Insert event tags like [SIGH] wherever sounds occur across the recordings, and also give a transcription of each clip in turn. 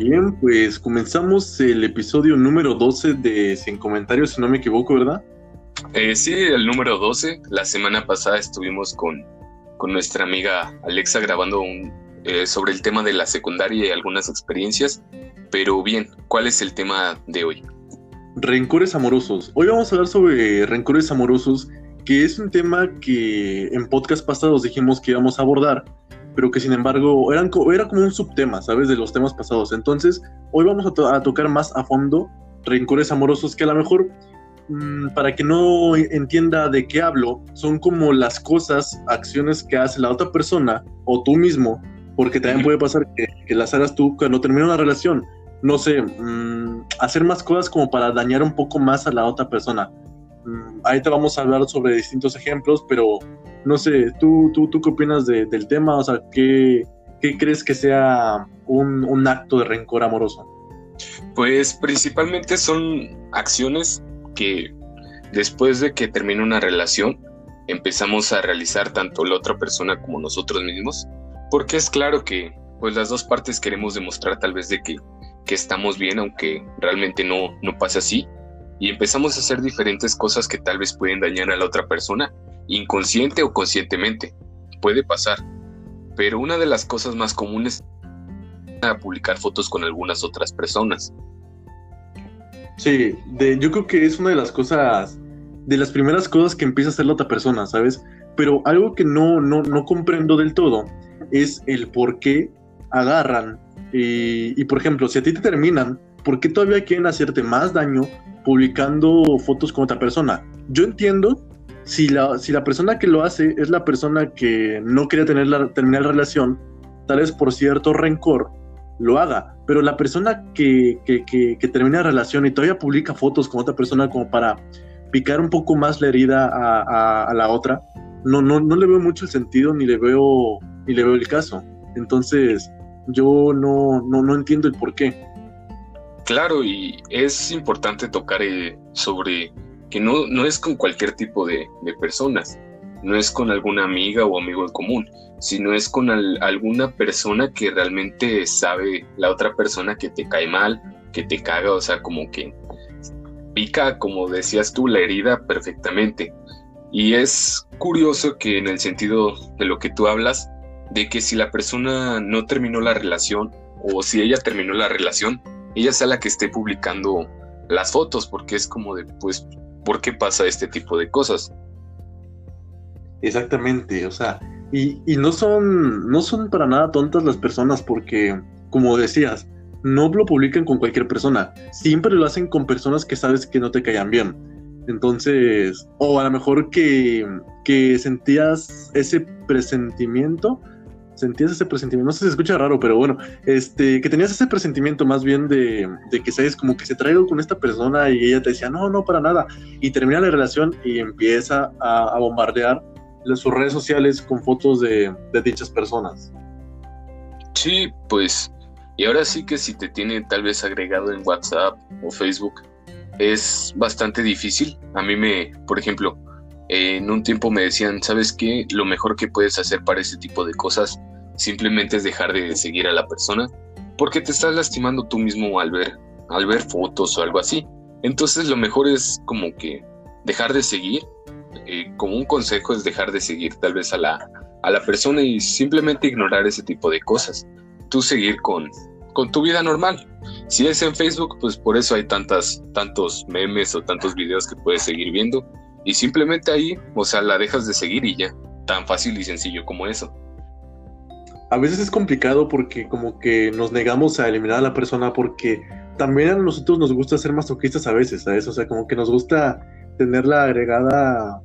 Bien, pues comenzamos el episodio número 12 de Sin Comentarios, si no me equivoco, ¿verdad? Eh, sí, el número 12. La semana pasada estuvimos con, con nuestra amiga Alexa grabando un, eh, sobre el tema de la secundaria y algunas experiencias. Pero bien, ¿cuál es el tema de hoy? Rencores amorosos. Hoy vamos a hablar sobre rencores amorosos, que es un tema que en podcast pasados dijimos que íbamos a abordar, pero que sin embargo eran, era como un subtema, ¿sabes? De los temas pasados. Entonces, hoy vamos a, tocar más a fondo rencores amorosos que a lo mejor, mm, para que no entienda de qué hablo, son como las cosas, acciones que hace la otra persona o tú mismo, porque también puede pasar que, que las hagas tú cuando termina una relación. No sé, mm, hacer más cosas como para dañar un poco más a la otra persona. Mm, te vamos a hablar sobre distintos ejemplos, pero no sé, ¿tú, tú, tú qué opinas del tema? O sea, ¿qué, qué crees que sea un, un, acto de rencor amoroso? Pues principalmente son acciones que después de que termina una relación empezamos a realizar tanto la otra persona como nosotros mismos, porque es claro que pues las dos partes queremos demostrar tal vez de que, que estamos bien, aunque realmente no, no pase así, y empezamos a hacer diferentes cosas que tal vez pueden dañar a la otra persona inconsciente o conscientemente. Puede pasar. Pero una de las cosas más comunes es publicar fotos con algunas otras personas. Sí, de, yo creo que es una de las cosas, de las primeras cosas que empieza a hacer la otra persona, ¿sabes? Pero algo que no, no, no comprendo del todo es el por qué agarran y, y, por ejemplo, si a ti te terminan, ¿por qué todavía quieren hacerte más daño publicando fotos con otra persona? Yo entiendo si la, si la persona que lo hace es la persona que no quería tener la, terminar la relación, tal vez por cierto rencor, lo haga. Pero la persona que, que, que, termina la relación y todavía publica fotos con otra persona como para picar un poco más la herida a, a, la otra, no, no, no le veo mucho el sentido ni le veo, ni le veo el caso. Entonces, yo no, no, no entiendo el por qué. Claro, y es importante tocar eh, sobre que no, no es con cualquier tipo de, personas, no es con alguna amiga o amigo en común, sino es con alguna persona que realmente sabe la otra persona que te cae mal, que te caga, o sea, como que pica, como decías tú, la herida perfectamente. Y es curioso que en el sentido de lo que tú hablas, de que si la persona no terminó la relación o si ella terminó la relación, ella sea la que esté publicando las fotos, porque es como de, pues, por qué pasa este tipo de cosas. Exactamente, o sea, y, no son, no son para nada tontas las personas porque, como decías, no lo publican con cualquier persona, siempre lo hacen con personas que sabes que no te caían bien. Entonces, o a lo mejor que, que sentías ese presentimiento sentías ese presentimiento, no sé si se escucha raro, pero bueno, este, que tenías ese presentimiento más bien de, de que sabes como que se trae con esta persona y ella te decía, no, no, para nada, y termina la relación y empieza a, bombardear sus redes sociales con fotos de dichas personas. Sí, pues, y ahora sí que si te tiene tal vez agregado en WhatsApp o Facebook, es bastante difícil. A mí me, por ejemplo, en un tiempo me decían, ¿sabes qué? Lo mejor que puedes hacer para ese tipo de cosas simplemente es dejar de seguir a la persona porque te estás lastimando tú mismo al ver, al ver fotos o algo así. Entonces lo mejor es como que dejar de seguir, eh, como un consejo es dejar de seguir tal vez a la, a la persona y simplemente ignorar ese tipo de cosas. Tú seguir con, con tu vida normal. Si es en Facebook, pues por eso hay tantas, tantos memes o tantos videos que puedes seguir viendo. Y simplemente ahí, o sea, la dejas de seguir y ya. Tan fácil y sencillo como eso a veces es complicado porque como que nos negamos a eliminar a la persona porque también a nosotros nos gusta ser masoquistas a veces, ¿sabes? O sea, como que nos gusta tenerla agregada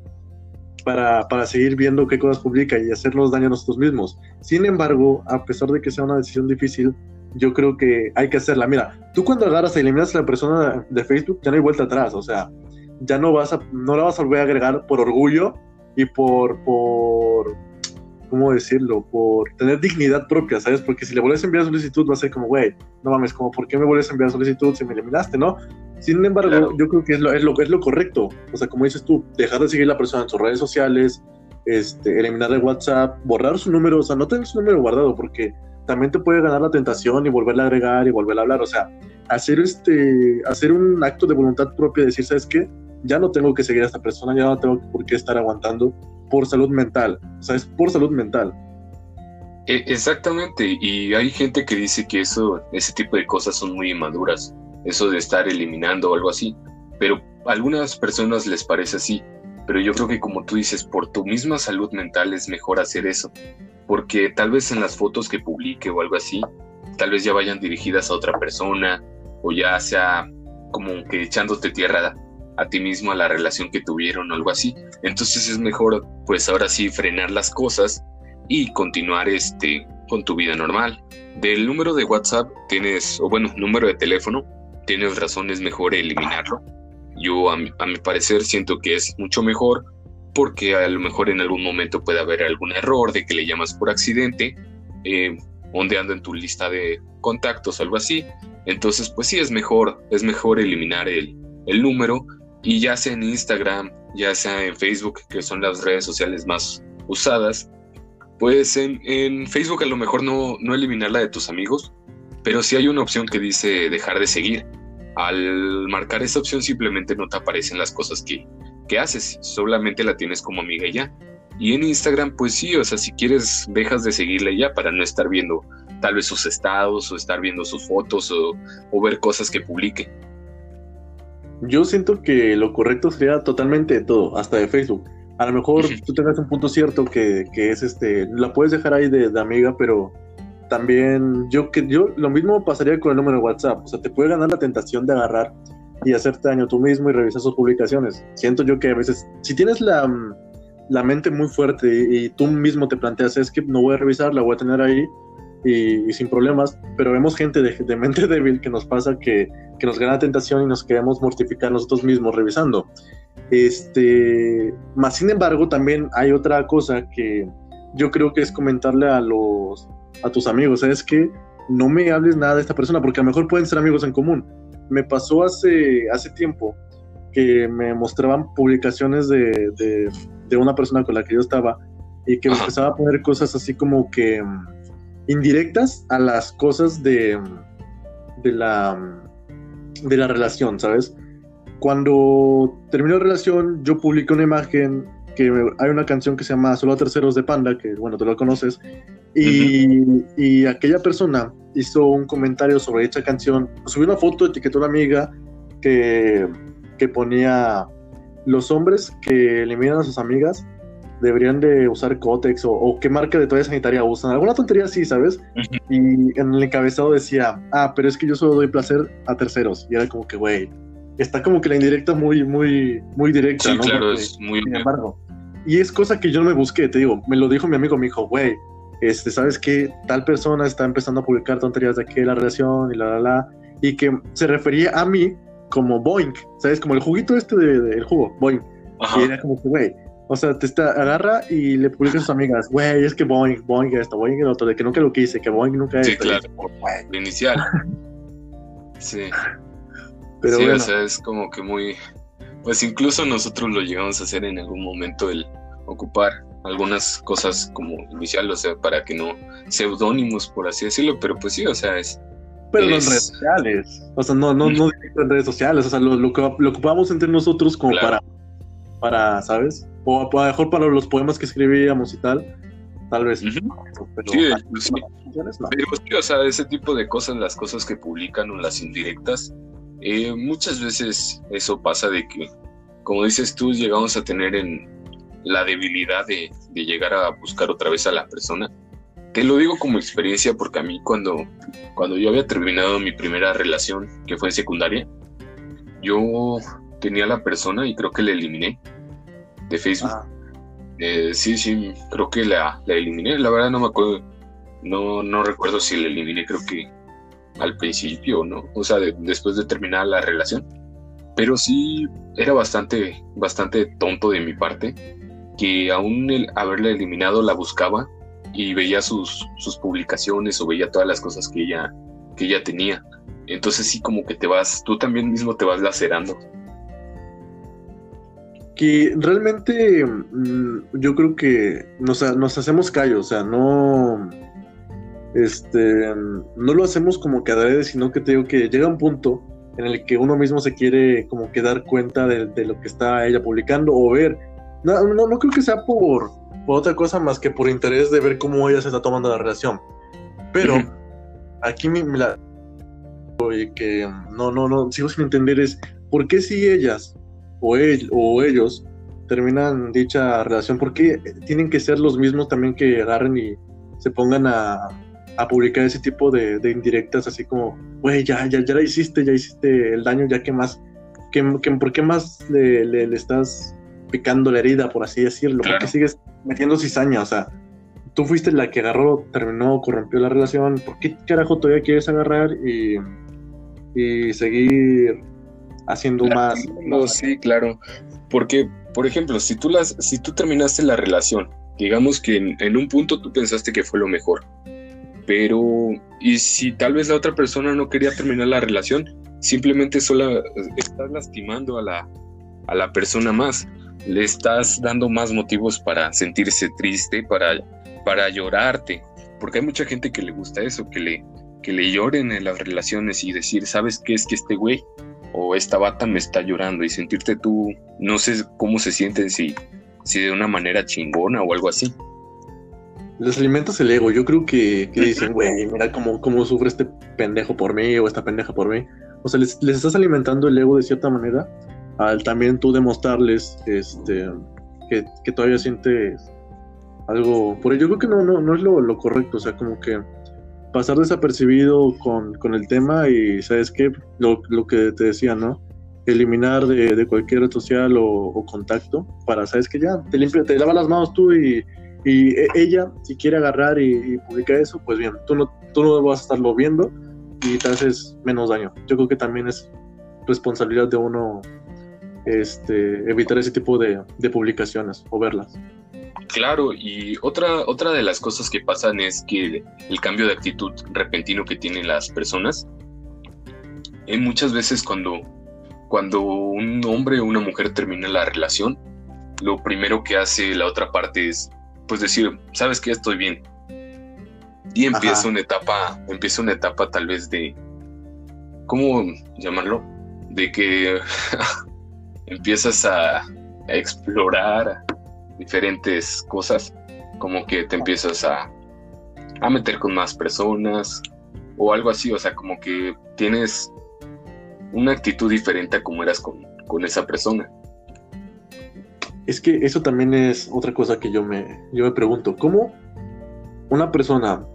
para, para seguir viendo qué cosas publica y hacernos daño a nosotros mismos. Sin embargo, a pesar de que sea una decisión difícil, yo creo que hay que hacerla. Mira, tú cuando agarras y eliminas a la persona de Facebook, ya no hay vuelta atrás, o sea, ya no vas a, no la vas a volver a agregar por orgullo y por, por ¿cómo decirlo? Por tener dignidad propia, ¿sabes? Porque si le vuelves a enviar solicitud, va a ser como, güey, no mames, como, ¿por qué me vuelves a enviar solicitud si me eliminaste, no? Sin embargo, yo creo que es lo, es, lo, es lo correcto. O sea, como dices tú, dejar de seguir a la persona en sus redes sociales, este, eliminar de WhatsApp, borrar su número, o sea, no tener su número guardado, porque también te puede ganar la tentación y volverla a agregar y volver a hablar. O sea, hacer este, hacer un acto de voluntad propia, decir, ¿sabes qué? Ya no tengo que seguir a esta persona, ya no tengo por qué estar aguantando por salud mental. O sea, es por salud mental. E, exactamente, y hay gente que dice que eso, ese tipo de cosas son muy inmaduras, eso de estar eliminando o algo así, pero a algunas personas les parece así, pero yo creo que como tú dices, por tu misma salud mental es mejor hacer eso, porque tal vez en las fotos que publique o algo así, tal vez ya vayan dirigidas a otra persona o ya sea como que echándote tierra a ti mismo a la relación que tuvieron o algo así. Entonces es mejor pues ahora sí frenar las cosas y continuar este con tu vida normal. Del número de WhatsApp tienes, o bueno, número de teléfono, tienes razón, es mejor eliminarlo. Yo a mi, parecer siento que es mucho mejor porque a lo mejor en algún momento puede haber algún error de que le llamas por accidente, eh, ondeando en tu lista de contactos algo así. Entonces, pues sí, es mejor, es mejor eliminar el, el número y ya sea en Instagram, ya sea en Facebook, que son las redes sociales más usadas, pues en, Facebook a lo mejor no, no eliminarla de tus amigos, pero sí hay una opción que dice dejar de seguir. Al marcar esa opción simplemente no te aparecen las cosas que, que haces, solamente la tienes como amiga ya. Y en Instagram, pues sí, o sea, si quieres, dejas de seguirle ya para no estar viendo tal vez sus estados o estar viendo sus fotos o, o ver cosas que publique. Yo siento que lo correcto sería totalmente de todo, hasta de Facebook. A lo mejor tú tengas un punto cierto que, que es este, la puedes dejar ahí de, de, amiga, pero también yo que yo lo mismo pasaría con el número de WhatsApp, o sea, te puede ganar la tentación de agarrar y hacerte daño tú mismo y revisar sus publicaciones. Siento yo que a veces, si tienes la, la mente muy fuerte y, tú mismo te planteas, es que no voy a revisar, la voy a tener ahí y, sin problemas, pero vemos gente de, de, mente [LAUGHS] débil que nos pasa que, que nos gana tentación y nos queremos mortificar nosotros mismos revisando. Este, más sin embargo, también hay otra cosa que yo creo que es comentarle a los a tus amigos, es que no me hables nada de esta persona porque a lo mejor pueden ser amigos en común. Me pasó hace hace tiempo que me mostraban publicaciones de, de, una persona con la que yo estaba y que me empezaba a poner cosas así como que indirectas a las cosas de, de la de la relación, ¿sabes? Cuando terminó la relación, yo publiqué una imagen que hay una canción que se llama Solo a Terceros de Panda, que bueno, tú lo conoces, y, aquella persona hizo un comentario sobre dicha canción, subió una foto, etiquetó a una amiga que, que ponía los hombres que eliminan a sus amigas deberían de usar Cotex o, qué marca de toalla sanitaria usan, alguna tontería así, ¿sabes? Y en el encabezado decía, ah, pero es que yo solo doy placer a terceros, y era como que, güey, está como que la indirecta muy, muy, muy directa, sí, claro, es muy... Sin embargo, y es cosa que yo no me busqué, te digo, me lo dijo mi amigo, me dijo, güey, este, ¿sabes qué? Tal persona está empezando a publicar tonterías de aquí de la relación y la, la, la, y que se refería a mí como Boeing, ¿sabes? Como el juguito este del jugo, Boeing. Y era como que, güey, o sea, te está, agarra y le publica a sus amigas, güey, es que Boeing, Boeing esto, Boeing el otro, de que nunca lo quise, que Boeing nunca es. Sí, claro, lo inicial. [LAUGHS] sí. Pero sí, o sea, es como que muy. Pues incluso nosotros lo llegamos a hacer en algún momento, el ocupar algunas cosas como inicial, o sea, para que no seudónimos, por así decirlo, pero pues sí, o sea, es. Pero en redes sociales, o sea, no, no, no en redes sociales, o sea, lo, lo, lo ocupamos entre nosotros como para, para, ¿sabes? O a lo mejor para los poemas que escribíamos y tal, tal vez. sí, pero, sí. pero sí, o sea, ese tipo de cosas, las cosas que publican o las indirectas, eh, muchas veces eso pasa de que, como dices tú, llegamos a tener en la debilidad de, de llegar a buscar otra vez a la persona. Te lo digo como experiencia porque a mí cuando, cuando yo había terminado mi primera relación, que fue en secundaria, yo tenía la persona y creo que la eliminé de Facebook. Ah. Eh, sí, sí, creo que la, la, eliminé. La verdad no me acuerdo, no, no recuerdo si la eliminé, creo que al principio, ¿no? O sea, después de terminar la relación. Pero sí era bastante, bastante tonto de mi parte, que aún el haberla eliminado la buscaba y veía sus, sus publicaciones o veía todas las cosas que ella, que ella tenía. Entonces sí como que te vas, tú también mismo te vas lacerando que realmente mm, yo creo que nos, nos hacemos callo, o sea, no, este, no lo hacemos como que adrede, sino que te digo que llega un punto en el que uno mismo se quiere como que dar cuenta de, lo que está ella publicando o ver. No, no, no creo que sea por, por, otra cosa más que por interés de ver cómo ella se está tomando la relación. Pero aquí me, la... Oye, que no, no, no, sigo sin entender es por qué si ellas o, ellos terminan dicha relación, por qué tienen que ser los mismos también que agarren y se pongan a, a publicar ese tipo de, indirectas así como, güey, ya, ya, ya la hiciste, ya hiciste el daño, ya que más, que, ¿por qué más le, le, estás picando la herida, por así decirlo? ¿Por qué sigues metiendo cizaña? O sea, tú fuiste la que agarró, terminó, corrompió la relación, ¿por qué carajo todavía quieres agarrar y, y seguir haciendo más, No, sí, claro. Porque, por ejemplo, si tú, las, si tú terminaste la relación, digamos que en, en un punto tú pensaste que fue lo mejor, pero, ¿y si tal vez la otra persona no quería terminar la relación? Simplemente solo estás lastimando a la, a la persona más. Le estás dando más motivos para sentirse triste, para, para llorarte. Porque hay mucha gente que le gusta eso, que le, que le lloren en las relaciones y decir, ¿sabes qué es que este güey o esta bata me está llorando? Y sentirte tú, no sé cómo se sienten, si, si de una manera chingona o algo así les alimentas el ego. Yo creo que, dicen, güey, mira cómo, cómo sufre este pendejo por mí o esta pendeja por mí. O sea, les, estás alimentando el ego de cierta manera al también tú demostrarles este, que, todavía sientes algo por ello. Yo creo que no, no, no es lo, correcto. O sea, como que pasar desapercibido con, con el tema y, ¿sabes qué? Lo, lo que te decía, ¿no? eliminar de, cualquier red social o, contacto para, ¿sabes que Ya, te limpia, te lava las manos tú y y e, ella, si quiere agarrar y, publicar eso, pues bien, tú no, tú no vas a estarlo viendo y te haces menos daño. Yo creo que también es responsabilidad de uno este, evitar ese tipo de, publicaciones o verlas. Claro, y otra, otra de las cosas que pasan es que el cambio de actitud repentino que tienen las personas, en muchas veces cuando, cuando un hombre o una mujer termina la relación, lo primero que hace la otra parte es pues decir, sabes que estoy bien. Y empieza una etapa, empieza una etapa tal vez de, ¿cómo llamarlo? De que [LAUGHS] empiezas a, explorar diferentes cosas, como que te empiezas a, a meter con más personas o algo así, o sea, como que tienes una actitud diferente a como eras con, con esa persona. Es que eso también es otra cosa que yo me, yo me pregunto. ¿Cómo una persona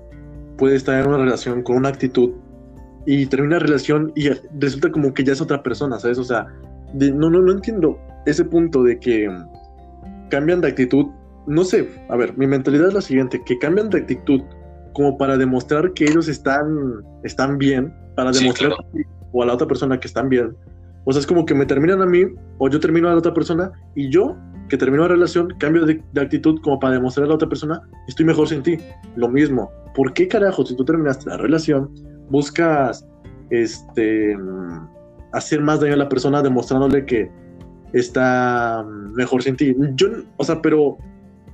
puede estar en una relación con una actitud y termina la relación y resulta como que ya es otra persona, ¿sabes? O sea, no, no, no entiendo ese punto de que cambian de actitud. No sé, a ver, mi mentalidad es la siguiente, que cambian de actitud como para demostrar que ellos están, están bien, para demostrar o a la otra persona que están bien. O sea, es como que me terminan a mí o yo termino a la otra persona y yo que terminó la relación, cambio de, actitud como para demostrar a la otra persona, estoy mejor sin ti. Lo mismo. ¿Por qué carajo, si tú terminaste la relación, buscas este hacer más daño a la persona demostrándole que está mejor sin ti? Yo, o sea, pero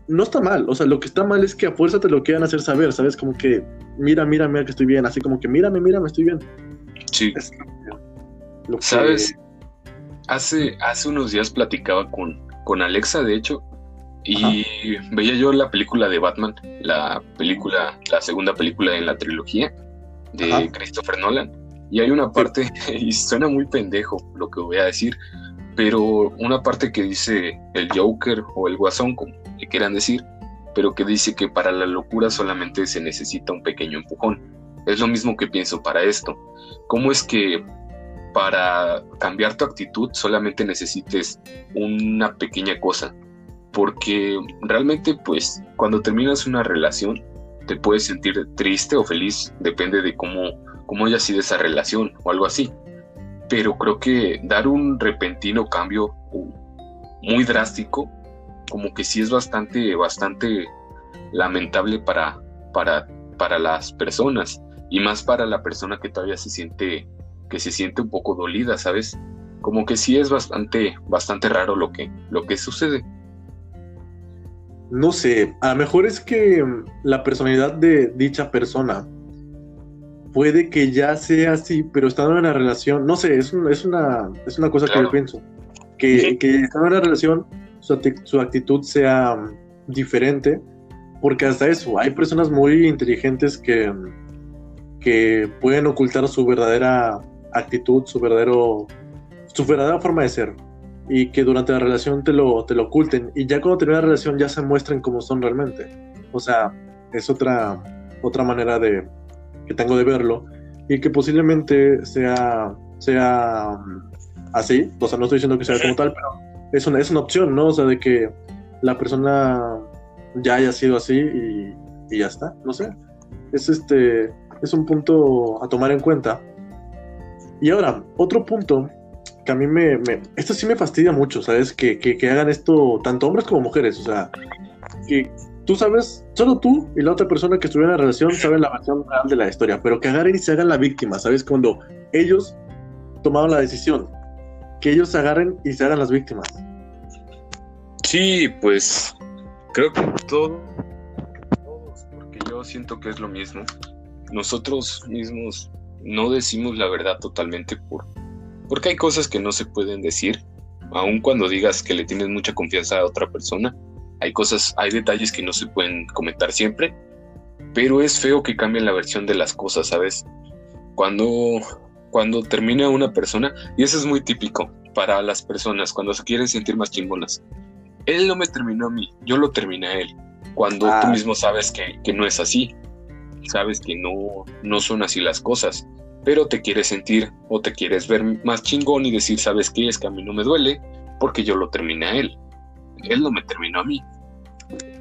no está mal. O sea, lo que está mal es que a fuerza te lo quieran hacer saber, ¿sabes? Como que, mira, mira, mira que estoy bien. Así como que, mírame, mírame, estoy bien. Sí. ¿Sabes? Hace, hace unos días platicaba con, con Alexa, de hecho, y veía yo la película de Batman, la película, la segunda película en la trilogía de Christopher Nolan. Y hay una parte, [LAUGHS] y suena muy pendejo lo que voy a decir, pero una parte que dice el Joker o el Guasón, como le quieran decir, pero que dice que para la locura solamente se necesita un pequeño empujón. Es lo mismo que pienso para esto. ¿Cómo es que para cambiar tu actitud solamente necesites una pequeña cosa. Porque realmente, pues, cuando terminas una relación, te puedes sentir triste o feliz, depende de cómo, cómo haya sido esa relación o algo así. Pero creo que dar un repentino cambio muy drástico, como que sí es bastante, bastante lamentable para, para, para las personas y más para la persona que todavía se siente que se siente un poco dolida, ¿sabes? Como que sí es bastante, bastante raro lo que, lo que sucede. No sé, a lo mejor es que la personalidad de dicha persona puede que ya sea así, pero estando en la relación, no sé, es, es, una, es una cosa que yo pienso, que, que estando en la relación su, su actitud sea mm, diferente, porque hasta eso, hay personas muy inteligentes que, que pueden ocultar su verdadera actitud, su verdadero, su verdadera forma de ser, y que durante la relación te lo, te lo oculten, y ya cuando termina la relación ya se muestren como son realmente. O sea, es otra, otra manera de, que tengo de verlo, y que posiblemente sea, sea mm, así, o sea, no estoy diciendo que sea como tal, pero es una, es una opción, ¿no? O sea, de que la persona ya haya sido así y, y ya está, no sé. Es este, es un punto a tomar en cuenta. Y ahora, otro punto que a mí me, esto sí me fastidia mucho, ¿sabes? Que, que, hagan esto tanto hombres como mujeres, o sea, que tú sabes, solo tú y la otra persona que estuviera en la relación saben la versión real de la historia, pero que agarren y se hagan la víctima, ¿sabes? Cuando ellos tomaron la decisión, que ellos se agarren y se hagan las víctimas. Sí, pues creo que todo, todos, porque yo siento que es lo mismo. Nosotros mismos no decimos la verdad totalmente por, porque hay cosas que no se pueden decir, aun cuando digas que le tienes mucha confianza a otra persona. Hay cosas, hay detalles que no se pueden comentar siempre, pero es feo que cambien la versión de las cosas, ¿sabes? Cuando cuando termina una persona, y eso es muy típico para las personas cuando se quieren sentir más chingonas. Él no me terminó a mí, yo lo terminé a él. Cuando tú ah. mismo sabes que, que, no es así, sabes que no, no son así las cosas, pero te quieres sentir o te quieres ver más chingón y decir, ¿sabes qué? Es que a mí no me duele porque yo lo terminé a él. Él no me terminó a mí.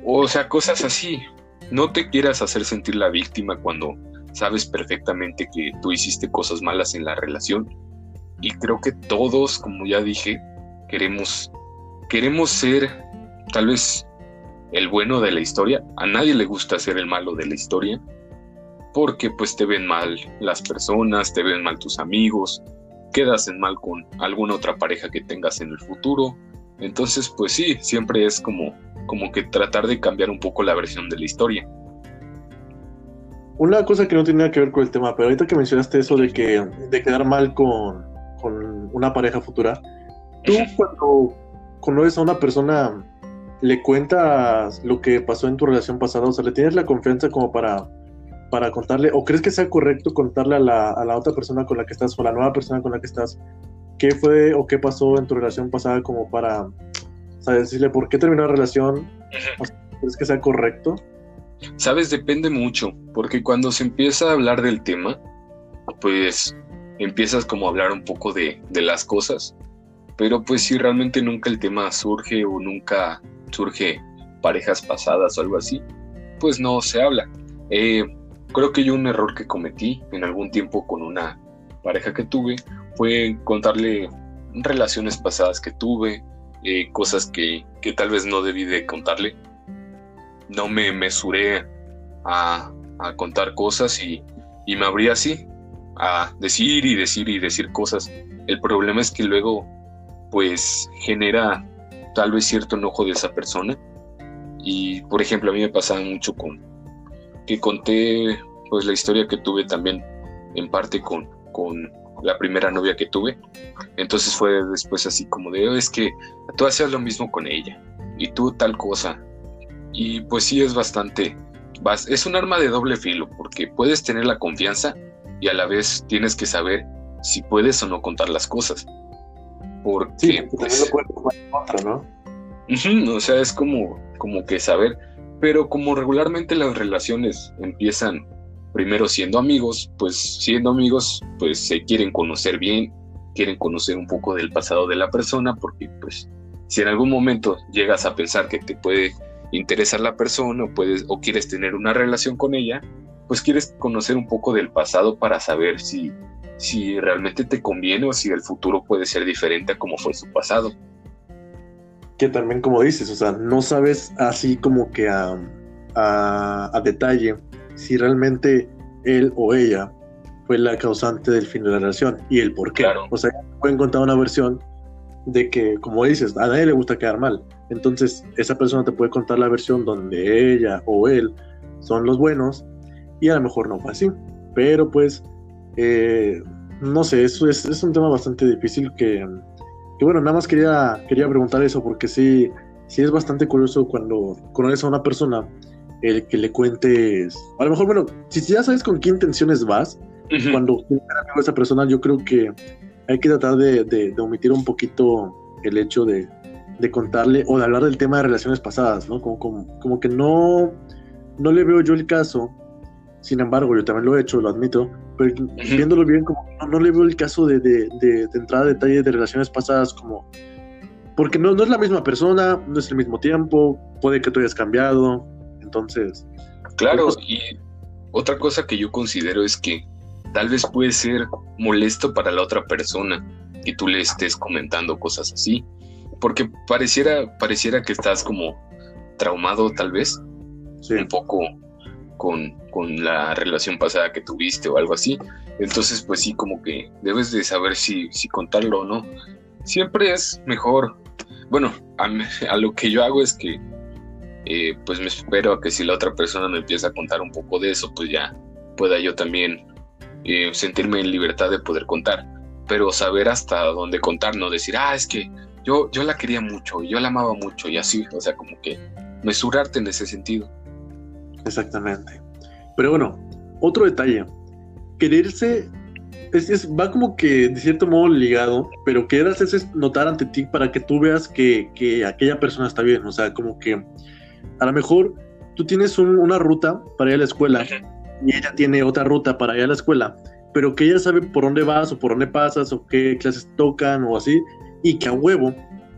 O sea, cosas así. No te quieras hacer sentir la víctima cuando sabes perfectamente que tú hiciste cosas malas en la relación y creo que todos, como ya dije, queremos queremos ser tal vez el bueno de la historia. A nadie le gusta ser el malo de la historia porque pues te ven mal las personas, te ven mal tus amigos, quedas en mal con alguna otra pareja que tengas en el futuro. Entonces, pues sí, siempre es como como que tratar de cambiar un poco la versión de la historia. Una cosa que no tiene nada que ver con el tema, pero ahorita que mencionaste eso de que de quedar mal con, una pareja futura, tú cuando conoces a una persona le cuentas lo que pasó en tu relación pasada, o sea, le tienes la confianza como para, para contarle, o crees que sea correcto contarle a la, a la otra persona con la que estás, o a la nueva persona con la que estás, qué fue o qué pasó en tu relación pasada como para, o sea, decirle por qué terminó la relación, ¿crees que sea correcto? Sabes, depende mucho, porque cuando se empieza a hablar del tema, pues empiezas como a hablar un poco de, las cosas, pero pues si realmente nunca el tema surge o nunca surge parejas pasadas o algo así, pues no se habla. Eh, creo que yo un error que cometí en algún tiempo con una pareja que tuve fue contarle relaciones pasadas que tuve, eh, cosas que, que tal vez no debí de contarle no me mesuré a, contar cosas y, me abrí así, a decir y decir y decir cosas. El problema es que luego, pues, genera tal vez cierto enojo de esa persona. Y, por ejemplo, a mí me pasaba mucho con que conté, pues, la historia que tuve también en parte con, con la primera novia que tuve. Entonces fue después así como de, es que tú hacías lo mismo con ella y tú tal cosa y pues sí es bastante, es un arma de doble filo, porque puedes tener la confianza y a la vez tienes que saber si puedes o no contar las cosas. Porque, pues, ¿no? o sea, es como, como que saber, pero como regularmente las relaciones empiezan primero siendo amigos, pues siendo amigos, pues se quieren conocer bien, quieren conocer un poco del pasado de la persona, porque pues si en algún momento llegas a pensar que te puede interesa a la persona o, puedes, o quieres tener una relación con ella, pues quieres conocer un poco del pasado para saber si, si realmente te conviene o si el futuro puede ser diferente a como fue su pasado. Que también como dices, o sea, no sabes así como que a, a, detalle si realmente él o ella fue la causante del fin de la relación y el por qué. O sea, pueden contar una versión de que, como dices, a nadie le gusta quedar mal. Entonces, esa persona te puede contar la versión donde ella o él son los buenos y a lo mejor no fue así. Pero pues Eh, no sé, eso es, es, un tema bastante difícil que, que, bueno, nada más quería, quería preguntar eso porque sí, sí es bastante curioso cuando conoces a una persona el que le cuentes, a lo mejor, bueno, si ya sabes con qué intenciones vas, cuando a esa persona, yo creo que hay que tratar de, de, omitir un poquito el hecho de, de, contarle o de hablar del tema de relaciones pasadas, ¿no? Como, como, como que no, no le veo yo el caso sin embargo, yo también lo he hecho, lo admito, pero viéndolo bien, como no, le veo el caso de, de, de, entrada a detalle de relaciones pasadas, como. Porque no, no es la misma persona, no es el mismo tiempo, puede que tú hayas cambiado, entonces. Claro, pues, y otra cosa que yo considero es que tal vez puede ser molesto para la otra persona que tú le estés comentando cosas así, porque pareciera, pareciera que estás como traumado, tal vez, un poco con, con, la relación pasada que tuviste o algo así. Entonces, pues sí, como que debes de saber si, si contarlo o no. Siempre es mejor. Bueno, [LAUGHS] a, lo que yo hago es que, eh, pues me espero a que si la otra persona me empieza a contar un poco de eso, pues ya pueda yo también eh, sentirme en libertad de poder contar. Pero saber hasta dónde contar, no decir, ah, es que yo, yo la quería mucho, yo la amaba mucho y así, o sea, como que mesurarte en ese sentido. Exactamente. Pero bueno, otro detalle. Quererse es, va como que de cierto modo ligado, pero querer hacerse notar ante ti para que tú veas que, que, aquella persona está bien. O sea, como que a lo mejor tú tienes una ruta para ir a la escuela y ella tiene otra ruta para ir a la escuela, pero que ella sabe por dónde vas o por dónde pasas o qué clases tocan o así, y que a huevo,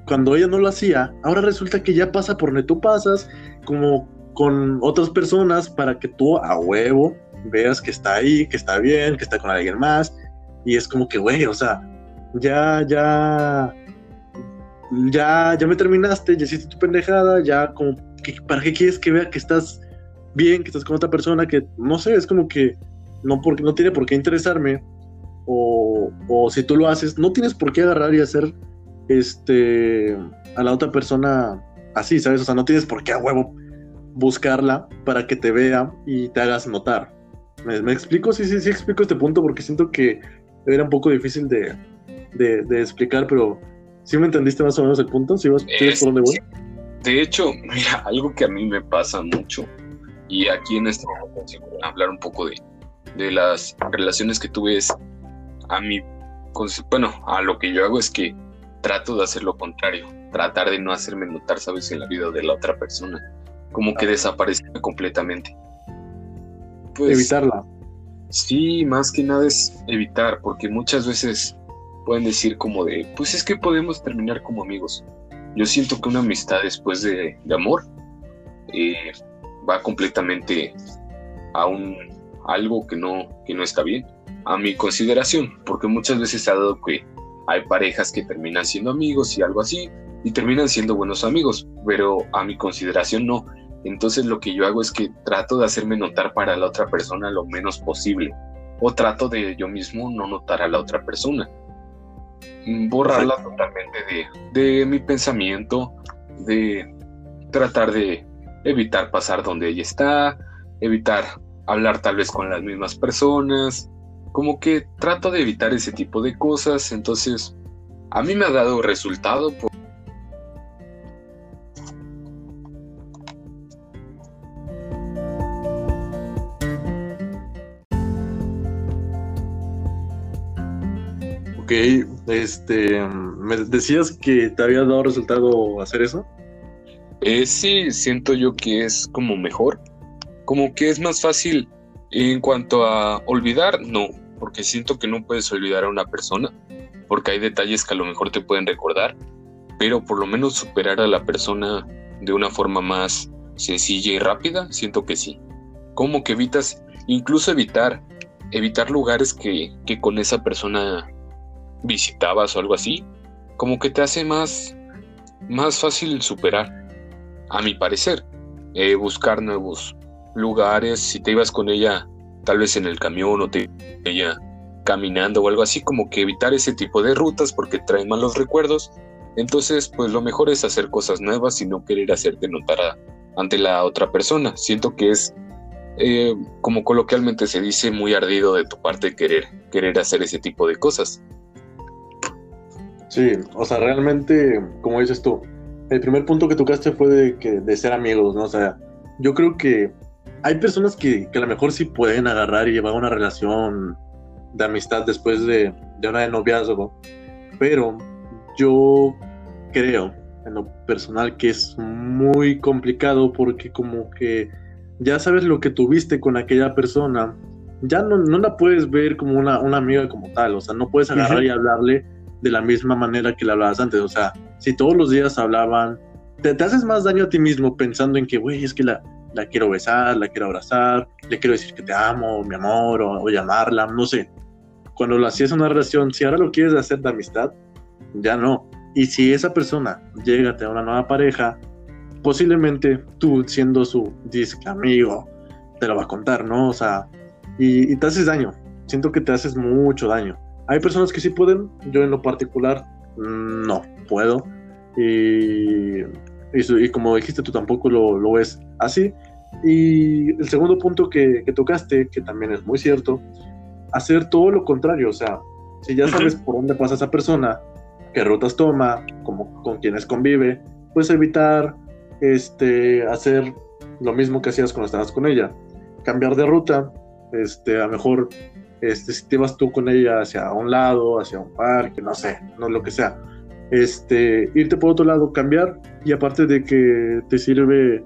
cuando ella no lo hacía, ahora resulta que ya pasa por donde tú pasas, como con otras personas para que tú a huevo veas que está ahí, que está bien, que está con alguien más. Y es como que, güey, o sea, ya, ya, ya, ya me terminaste, ya hiciste tu pendejada, ya como, ¿para qué quieres que vea que estás bien, que estás con otra persona? Que no sé, es como que no, porque, no tiene por qué interesarme. O, o si tú lo haces, no tienes por qué agarrar y hacer este a la otra persona así, ¿sabes? O sea, no tienes por qué a huevo buscarla para que te vea y te hagas notar. ¿Me, explico? Sí, sí, sí explico este punto porque siento que era un poco difícil de, de, explicar, pero ¿sí me entendiste más o menos el punto? ¿Sí vas, por dónde voy? De hecho, mira, algo que a mí me pasa mucho, y aquí en este momento hablar un poco de, de las relaciones que tuve es, a mí, bueno, a lo que yo hago es que trato de hacer lo contrario, tratar de no hacerme notar, sabes, en la vida de la otra persona como que desapareció completamente. Pues, Evitarla. Sí, más que nada es evitar, porque muchas veces pueden decir como de, pues es que podemos terminar como amigos. Yo siento que una amistad después de, amor eh, va completamente a un algo que no, que no está bien, a mi consideración, porque muchas veces se ha dado que hay parejas que terminan siendo amigos y algo así, y terminan siendo buenos amigos, pero a mi consideración no. Entonces lo que yo hago es que trato de hacerme notar para la otra persona lo menos posible, o trato de yo mismo no notar a la otra persona. Borrarla totalmente de, de mi pensamiento, de tratar de evitar pasar donde ella está, evitar hablar tal vez con las mismas personas, como que trato de evitar ese tipo de cosas, entonces a mí me ha dado resultado. Por Ok, este, ¿me decías que te había dado resultado hacer eso? Eh, sí, siento yo que es como mejor, como que es más fácil en cuanto a olvidar, no, porque siento que no puedes olvidar a una persona, porque hay detalles que a lo mejor te pueden recordar, pero por lo menos superar a la persona de una forma más sencilla y rápida, siento que sí. Como que evitas, incluso evitar, evitar lugares que, que con esa persona visitabas o algo así, como que te hace más, más fácil superar, a mi parecer. Eh, buscar nuevos lugares, si te ibas con ella tal vez en el camión o te ella caminando o algo así, como que evitar ese tipo de rutas porque traen malos recuerdos. Entonces, pues lo mejor es hacer cosas nuevas y no querer hacerte notar ante la otra persona. Siento que es eh, como coloquialmente se dice, muy ardido de tu parte querer, querer hacer ese tipo de cosas. Sí, o sea, realmente, como dices tú, el primer punto que tocaste fue de, que, de ser amigos, ¿no? O sea, yo creo que hay personas que, que a lo mejor sí pueden agarrar y llevar una relación de amistad después de, de una de noviazgo, pero yo creo en lo personal que es muy complicado porque como que ya sabes lo que tuviste con aquella persona, ya no, no la puedes ver como una, una, amiga como tal, o sea, no puedes agarrar y hablarle de la misma manera que le hablabas antes, o sea, si todos los días hablaban, te, te haces más daño a ti mismo pensando en que, güey, es que la, la quiero besar, la quiero abrazar, le quiero decir que te amo, mi amor, o, llamarla, no sé. Cuando lo hacías una relación, si ahora lo quieres hacer de amistad, ya no. Y si esa persona llega a una nueva pareja, posiblemente tú siendo su disque amigo, te lo va a contar, ¿no? O sea, y, te haces daño. Siento que te haces mucho daño. Hay personas que sí pueden, yo en lo particular no puedo. Y, y, como dijiste, tú tampoco lo, lo, ves así. Y el segundo punto que, que, tocaste, que también es muy cierto, hacer todo lo contrario. O sea, si ya sabes por dónde pasa esa persona, qué rutas toma, como, con quienes convive, pues evitar este, hacer lo mismo que hacías cuando estabas con ella. Cambiar de ruta, este, a lo mejor este, si te vas tú con ella hacia un lado, hacia un parque, no sé, no lo que sea. Este, irte por otro lado, cambiar y aparte de que te sirve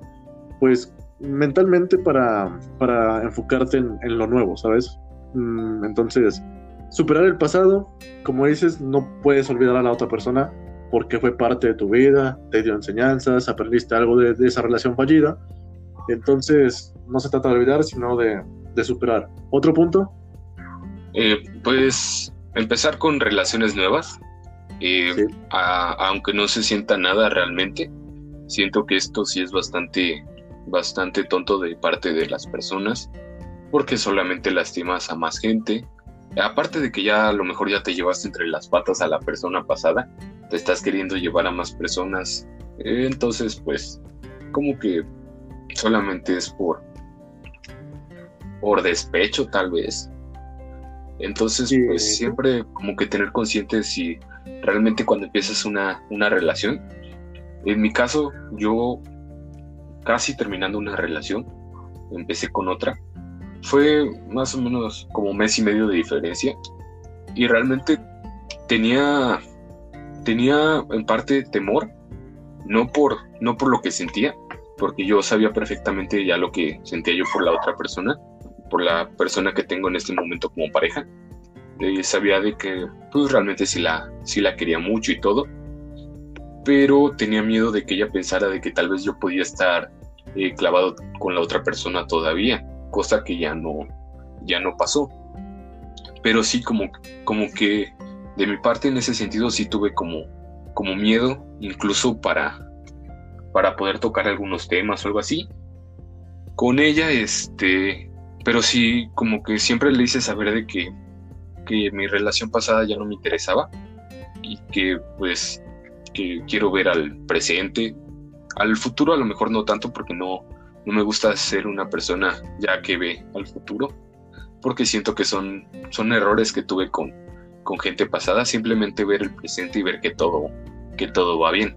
pues mentalmente para, para enfocarte en, lo nuevo, ¿sabes? Mm, entonces, superar el pasado, como dices, no puedes olvidar a la otra persona, porque fue parte de tu vida, te dio enseñanzas, aprendiste algo de, esa relación fallida. Entonces, no se trata de olvidar, sino de, superar. ¿Otro punto? Eh, pues empezar con relaciones nuevas, eh, aunque no se sienta nada realmente. Siento que esto sí es bastante, bastante tonto de parte de las personas, porque solamente lastimas a más gente, aparte de que ya a lo mejor ya te llevaste entre las patas a la persona pasada, te estás queriendo llevar a más personas. entonces, pues, como que solamente es por por despecho tal vez. Entonces, pues siempre como que tener consciente si realmente cuando empiezas una, una relación, en mi caso, yo casi terminando una relación, empecé con otra, fue más o menos como mes y medio de diferencia y realmente tenía tenía en parte temor no por no por lo que sentía porque yo sabía perfectamente ya lo que sentía yo por la otra persona por la persona que tengo en este momento como pareja y sabía de que pues realmente sí la sí la quería mucho y todo pero tenía miedo de que ella pensara de que tal vez yo podía estar eh, clavado con la otra persona todavía cosa que ya no, ya no pasó. Pero sí como, como que de mi parte en ese sentido sí tuve como, como miedo, incluso para, para poder tocar algunos temas o algo así. Con ella, este, pero sí como que siempre le hice saber de que, que mi relación pasada ya no me interesaba y que pues que quiero ver al presente, al futuro a lo mejor no tanto porque no, no me gusta ser una persona ya que ve al futuro, porque siento que son, son errores que tuve con, con gente pasada, simplemente ver el presente y ver que todo, que todo va bien.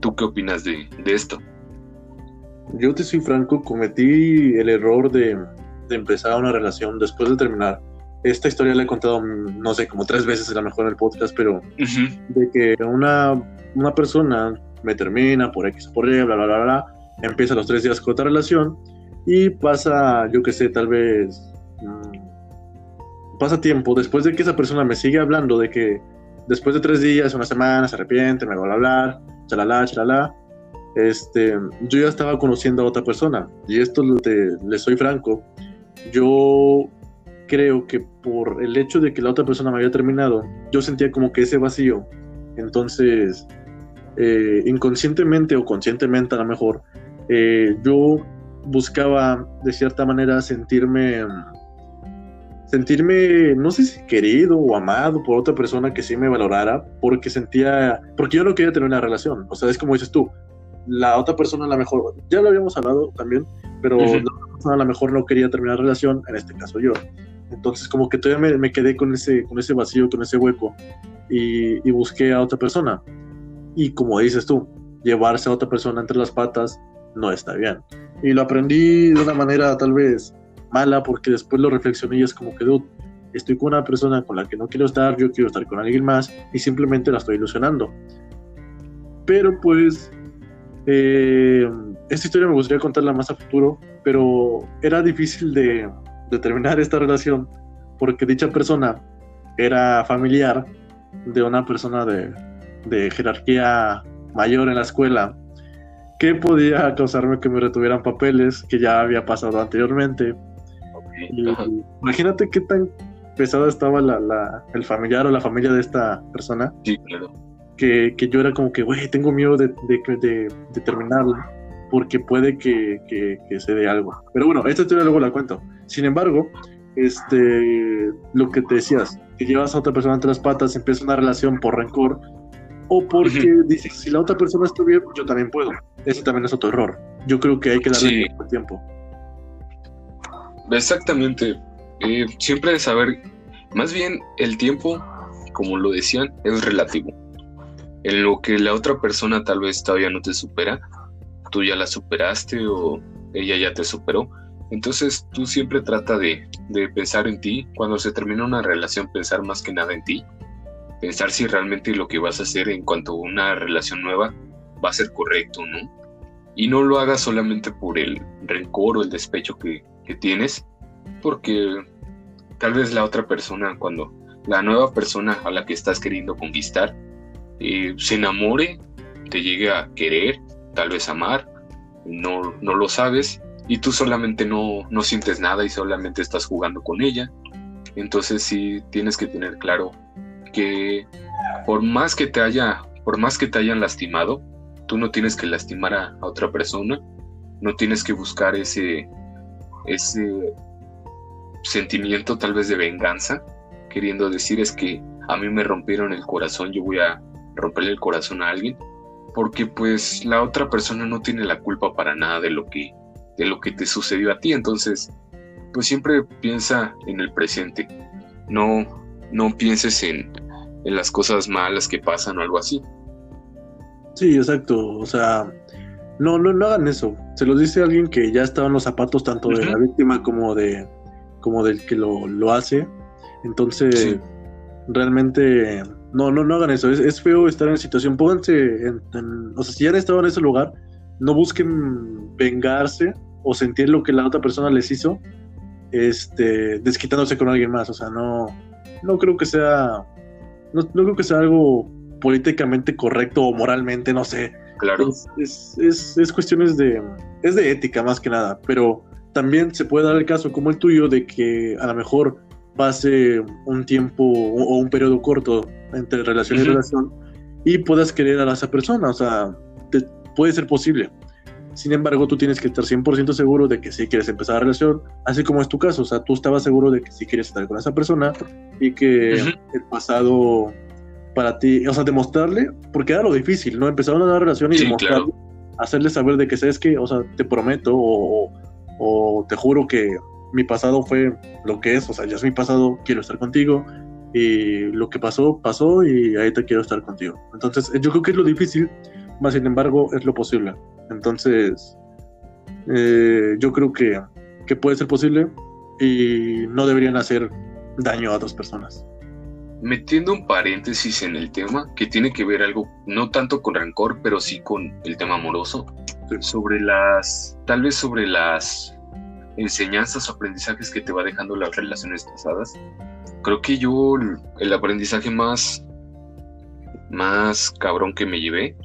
¿Tú qué opinas de, esto? Yo te soy franco, cometí el error de, empezar una relación después de terminar. Esta historia la he contado, no sé, como tres veces a lo mejor en el podcast, pero de que una, una persona me termina por X o por Y, bla, bla, bla, bla, empieza los tres días con otra relación y pasa, yo qué sé, tal vez mm, pasa tiempo después de que esa persona me sigue hablando de que después de tres días, una semana, se arrepiente, me vuelve a hablar, chalala, chalala. Este, yo ya estaba conociendo a otra persona y esto te, le soy franco. Yo creo que por el hecho de que la otra persona me había terminado, yo sentía como que ese vacío. Entonces, eh, inconscientemente o conscientemente a lo mejor, eh, yo buscaba de cierta manera sentirme, sentirme, no sé si querido o amado por otra persona que sí me valorara, porque sentía, porque yo no quería tener una relación, o sea, es como dices tú, la otra persona a lo mejor, ya lo habíamos hablado también, pero a lo mejor no quería terminar la relación, en este caso yo. Entonces como que todavía me, quedé con ese, con ese vacío, con ese hueco y, y busqué a otra persona. Y como dices tú, llevarse a otra persona entre las patas no está bien. Y lo aprendí de una manera tal vez mala porque después lo reflexioné y es como que, dude, estoy con una persona con la que no quiero estar, yo quiero estar con alguien más y simplemente la estoy ilusionando. Pero pues, eh, esta historia me gustaría contarla más a futuro, pero era difícil de, de terminar esta relación porque dicha persona era familiar de una persona de, de jerarquía mayor en la escuela que podía causarme que me retuvieran papeles que ya había pasado anteriormente. imagínate qué tan pesada estaba la, el familiar o la familia de esta persona. Sí, claro. Que, que yo era como que, güey, tengo miedo de, de, de, terminarlo porque puede que, que, se dé algo. Pero bueno, esta historia luego la cuento. Sin embargo, este, lo que te decías, que llevas a otra persona entre las patas, empieza una relación por rencor, o porque dices, si la otra persona está bien, yo también puedo. Ese también es otro error. Yo creo que hay que darle tiempo. Exactamente. Eh, siempre saber, más bien el tiempo, como lo decían, es relativo. En lo que la otra persona tal vez todavía no te supera, tú ya la superaste o ella ya te superó. Entonces tú siempre trata de, de pensar en ti. Cuando se termina una relación, pensar más que nada en ti pensar si realmente lo que vas a hacer en cuanto a una relación nueva va a ser correcto, ¿no? Y no lo hagas solamente por el rencor o el despecho que, tienes, porque tal vez la otra persona, cuando la nueva persona a la que estás queriendo conquistar, eh, se enamore, te llegue a querer, tal vez amar, no, no lo sabes, y tú solamente no, no sientes nada y solamente estás jugando con ella. Entonces sí tienes que tener claro que por más que te haya, por más que te hayan lastimado, tú no tienes que lastimar a, otra persona, no tienes que buscar ese, ese sentimiento tal vez de venganza, queriendo decir es que a mí me rompieron el corazón, yo voy a romperle el corazón a alguien, porque pues la otra persona no tiene la culpa para nada de lo que, de lo que te sucedió a ti, entonces pues siempre piensa en el presente, no, no pienses en, en las cosas malas que pasan o algo así. Sí, exacto. O sea, no, no, no hagan eso. Se lo dice alguien que ya estaba en los zapatos tanto de la víctima como de como del que lo, lo hace. Entonces, realmente, no, no, no hagan eso. Es, feo estar en situación. Pónganse, en, o sea, si ya han estado en ese lugar, no busquen vengarse o sentir lo que la otra persona les hizo, este, desquitándose con alguien más. O sea, no, no creo que sea no, creo que sea algo políticamente correcto o moralmente, no sé. Claro. Es, es, es, cuestiones de. Es de ética más que nada, pero también se puede dar el caso como el tuyo de que a lo mejor pase un tiempo o, un periodo corto entre relación y relación y puedas querer a esa persona, o sea, puede ser posible. Sin embargo, tú tienes que estar 100% seguro de que sí quieres empezar la relación, así como es tu caso. O sea, tú estabas seguro de que sí quieres estar con esa persona y que el pasado para ti, o sea, demostrarle, porque era lo difícil, ¿no? Empezar una relación y demostrarle, hacerle saber de que sabes que, o sea, te prometo o, o, te juro que mi pasado fue lo que es, o sea, ya es mi pasado, quiero estar contigo y lo que pasó, pasó y ahí te quiero estar contigo. Entonces, yo creo que es lo difícil, más sin embargo, es lo posible. Entonces, eh, yo creo que, que puede ser posible y no deberían hacer daño a otras personas. Metiendo un paréntesis en el tema, que tiene que ver algo, no tanto con rencor, pero sí con el tema amoroso, sobre las, tal vez sobre las enseñanzas o aprendizajes que te va dejando las relaciones pasadas. Creo que yo el aprendizaje más, más cabrón que me llevé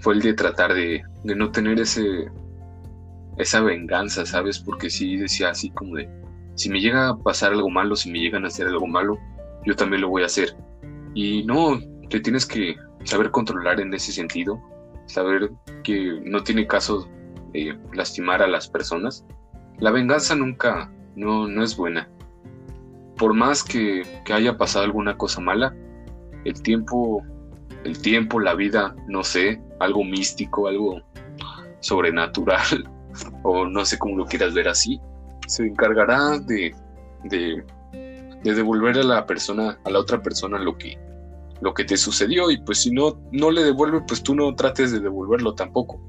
fue el de tratar de, no tener ese esa venganza, ¿sabes? Porque sí decía así como de, si me llega a pasar algo malo, si me llegan a hacer algo malo, yo también lo voy a hacer. Y no, te tienes que saber controlar en ese sentido, saber que no tiene caso de lastimar a las personas. La venganza nunca, no, no es buena. Por más que, que haya pasado alguna cosa mala, el tiempo el tiempo, la vida, no sé, algo místico, algo sobrenatural, [LAUGHS] o no sé cómo lo quieras ver así, se encargará de, de, de devolver a la persona, a la otra persona lo que, lo que te sucedió y pues si no, no le devuelve, pues tú no trates de devolverlo tampoco.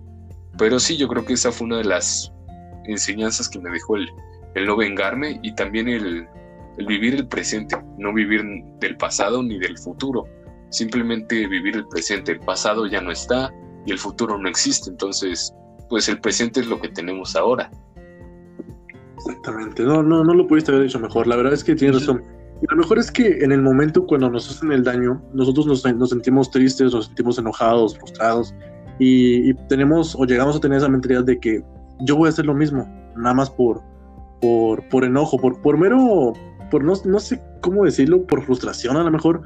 Pero sí, yo creo que esa fue una de las enseñanzas que me dejó el, el no vengarme y también el, el vivir el presente, no vivir del pasado ni del futuro, simplemente vivir el presente. El pasado ya no está y el futuro no existe, entonces pues el presente es lo que tenemos ahora. Exactamente, no, no, no lo pudiste haber dicho mejor, la verdad es que tienes razón. Y lo mejor es que en el momento cuando nos hacen el daño, nosotros nos, nos sentimos tristes, nos sentimos enojados, frustrados, y, tenemos o llegamos a tener esa mentalidad de que yo voy a hacer lo mismo, nada más por, por, por enojo, por, por mero, por no, no sé cómo decirlo, por frustración a lo mejor,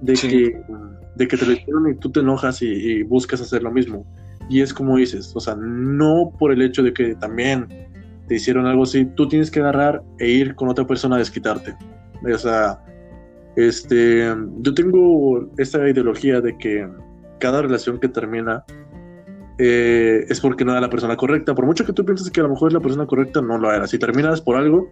de, que, de que te lo hicieron y tú te enojas y, buscas hacer lo mismo. Y es como dices, o sea, no por el hecho de que también te hicieron algo así, tú tienes que agarrar e ir con otra persona a desquitarte. O sea, este, yo tengo esta ideología de que cada relación que termina eh, es porque no era la persona correcta. Por mucho que tú pienses que a lo mejor es la persona correcta, no lo era. Si terminas por algo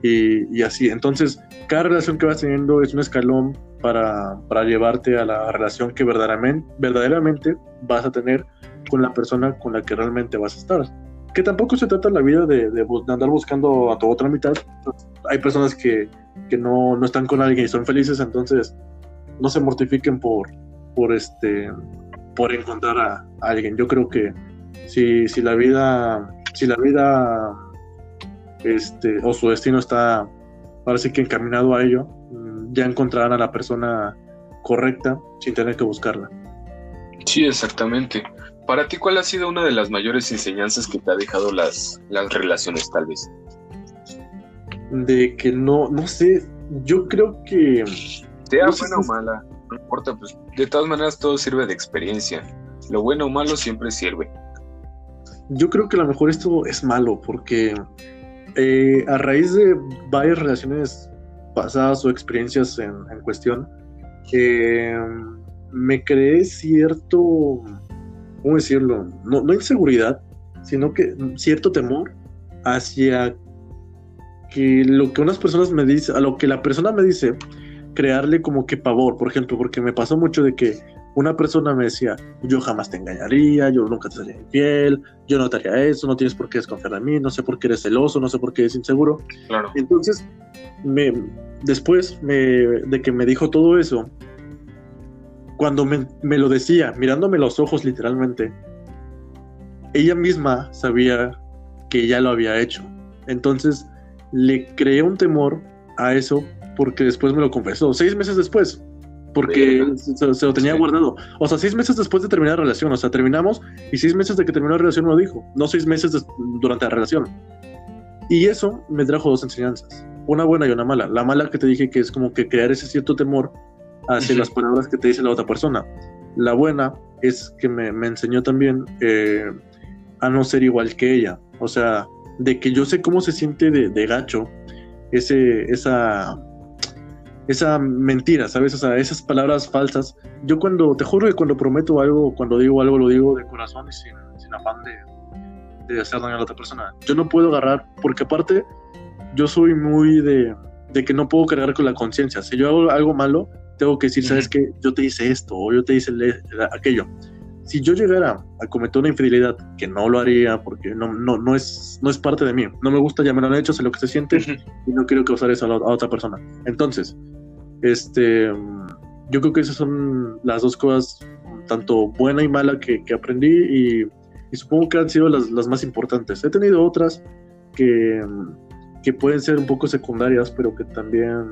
y, así. Entonces, cada relación que vas teniendo es un escalón para, para llevarte a la relación que verdaderamente, verdaderamente vas a tener con la persona con la que realmente vas a estar. Que tampoco se trata la vida de, de, andar buscando a tu otra mitad. Hay personas que, que no, no, están con alguien y son felices, entonces no se mortifiquen por, por este por encontrar a, alguien. Yo creo que si, si la vida, si la vida este, o su destino está sí que encaminado a ello, mm, ya encontrarán a la persona correcta sin tener que buscarla. Sí, exactamente. Para ti, ¿cuál ha sido una de las mayores enseñanzas que te ha dejado las, las relaciones, tal vez? De que no, no sé, yo creo que... Sea buena o mala no importa, pues de todas maneras todo sirve de experiencia. Lo bueno o malo siempre sirve. Yo creo que a lo mejor esto es malo porque eh, a raíz de varias relaciones pasadas o experiencias en, cuestión, eh, me creé cierto, ¿cómo decirlo? No, no inseguridad, sino que cierto temor hacia que lo que unas personas me dicen, a lo que la persona me dice, crearle como que pavor, por ejemplo, porque me pasó mucho de que una persona me decía, yo jamás te engañaría, yo nunca te sería infiel, yo no te haría eso, no tienes por qué desconfiar de mí, no sé por qué eres celoso, no sé por qué eres inseguro. Claro. Entonces, me, después de que me dijo todo eso, cuando me, me lo decía, mirándome los ojos literalmente, ella misma sabía que ya lo había hecho. Entonces, le creé un temor a eso porque después me lo confesó, seis meses después, porque se, lo tenía guardado. O sea, seis meses después de terminar la relación, o sea, terminamos y seis meses de que terminó la relación me lo dijo, no seis meses durante la relación. Y eso me trajo dos enseñanzas, una buena y una mala. La mala que te dije que es como que crear ese cierto temor hacia las palabras que te dice la otra persona. La buena es que me, me enseñó también eh, a no ser igual que ella. O sea, de que yo sé cómo se siente de, de gacho ese, esa, esa mentira, ¿sabes? O sea, esas palabras falsas. Yo cuando, te juro que cuando prometo algo, cuando digo algo, lo digo de corazón y sin, sin afán de, de, hacer daño a la otra persona. Yo no puedo agarrar, porque aparte, yo soy muy de, de que no puedo cargar con la conciencia. Si yo hago algo malo, tengo que decir, ¿sabes qué? Yo te hice esto o yo te hice aquello. Si yo llegara a cometer una infidelidad, que no lo haría porque no, no, no, es, no es parte de mí, no me gusta, ya me lo han hecho, sé lo que se siente y no quiero causar eso a, a otra persona. Entonces, este, yo creo que esas son las dos cosas, tanto buena y mala, que, aprendí y, supongo que han sido las, más importantes. He tenido otras que, que, pueden ser un poco secundarias, pero que también,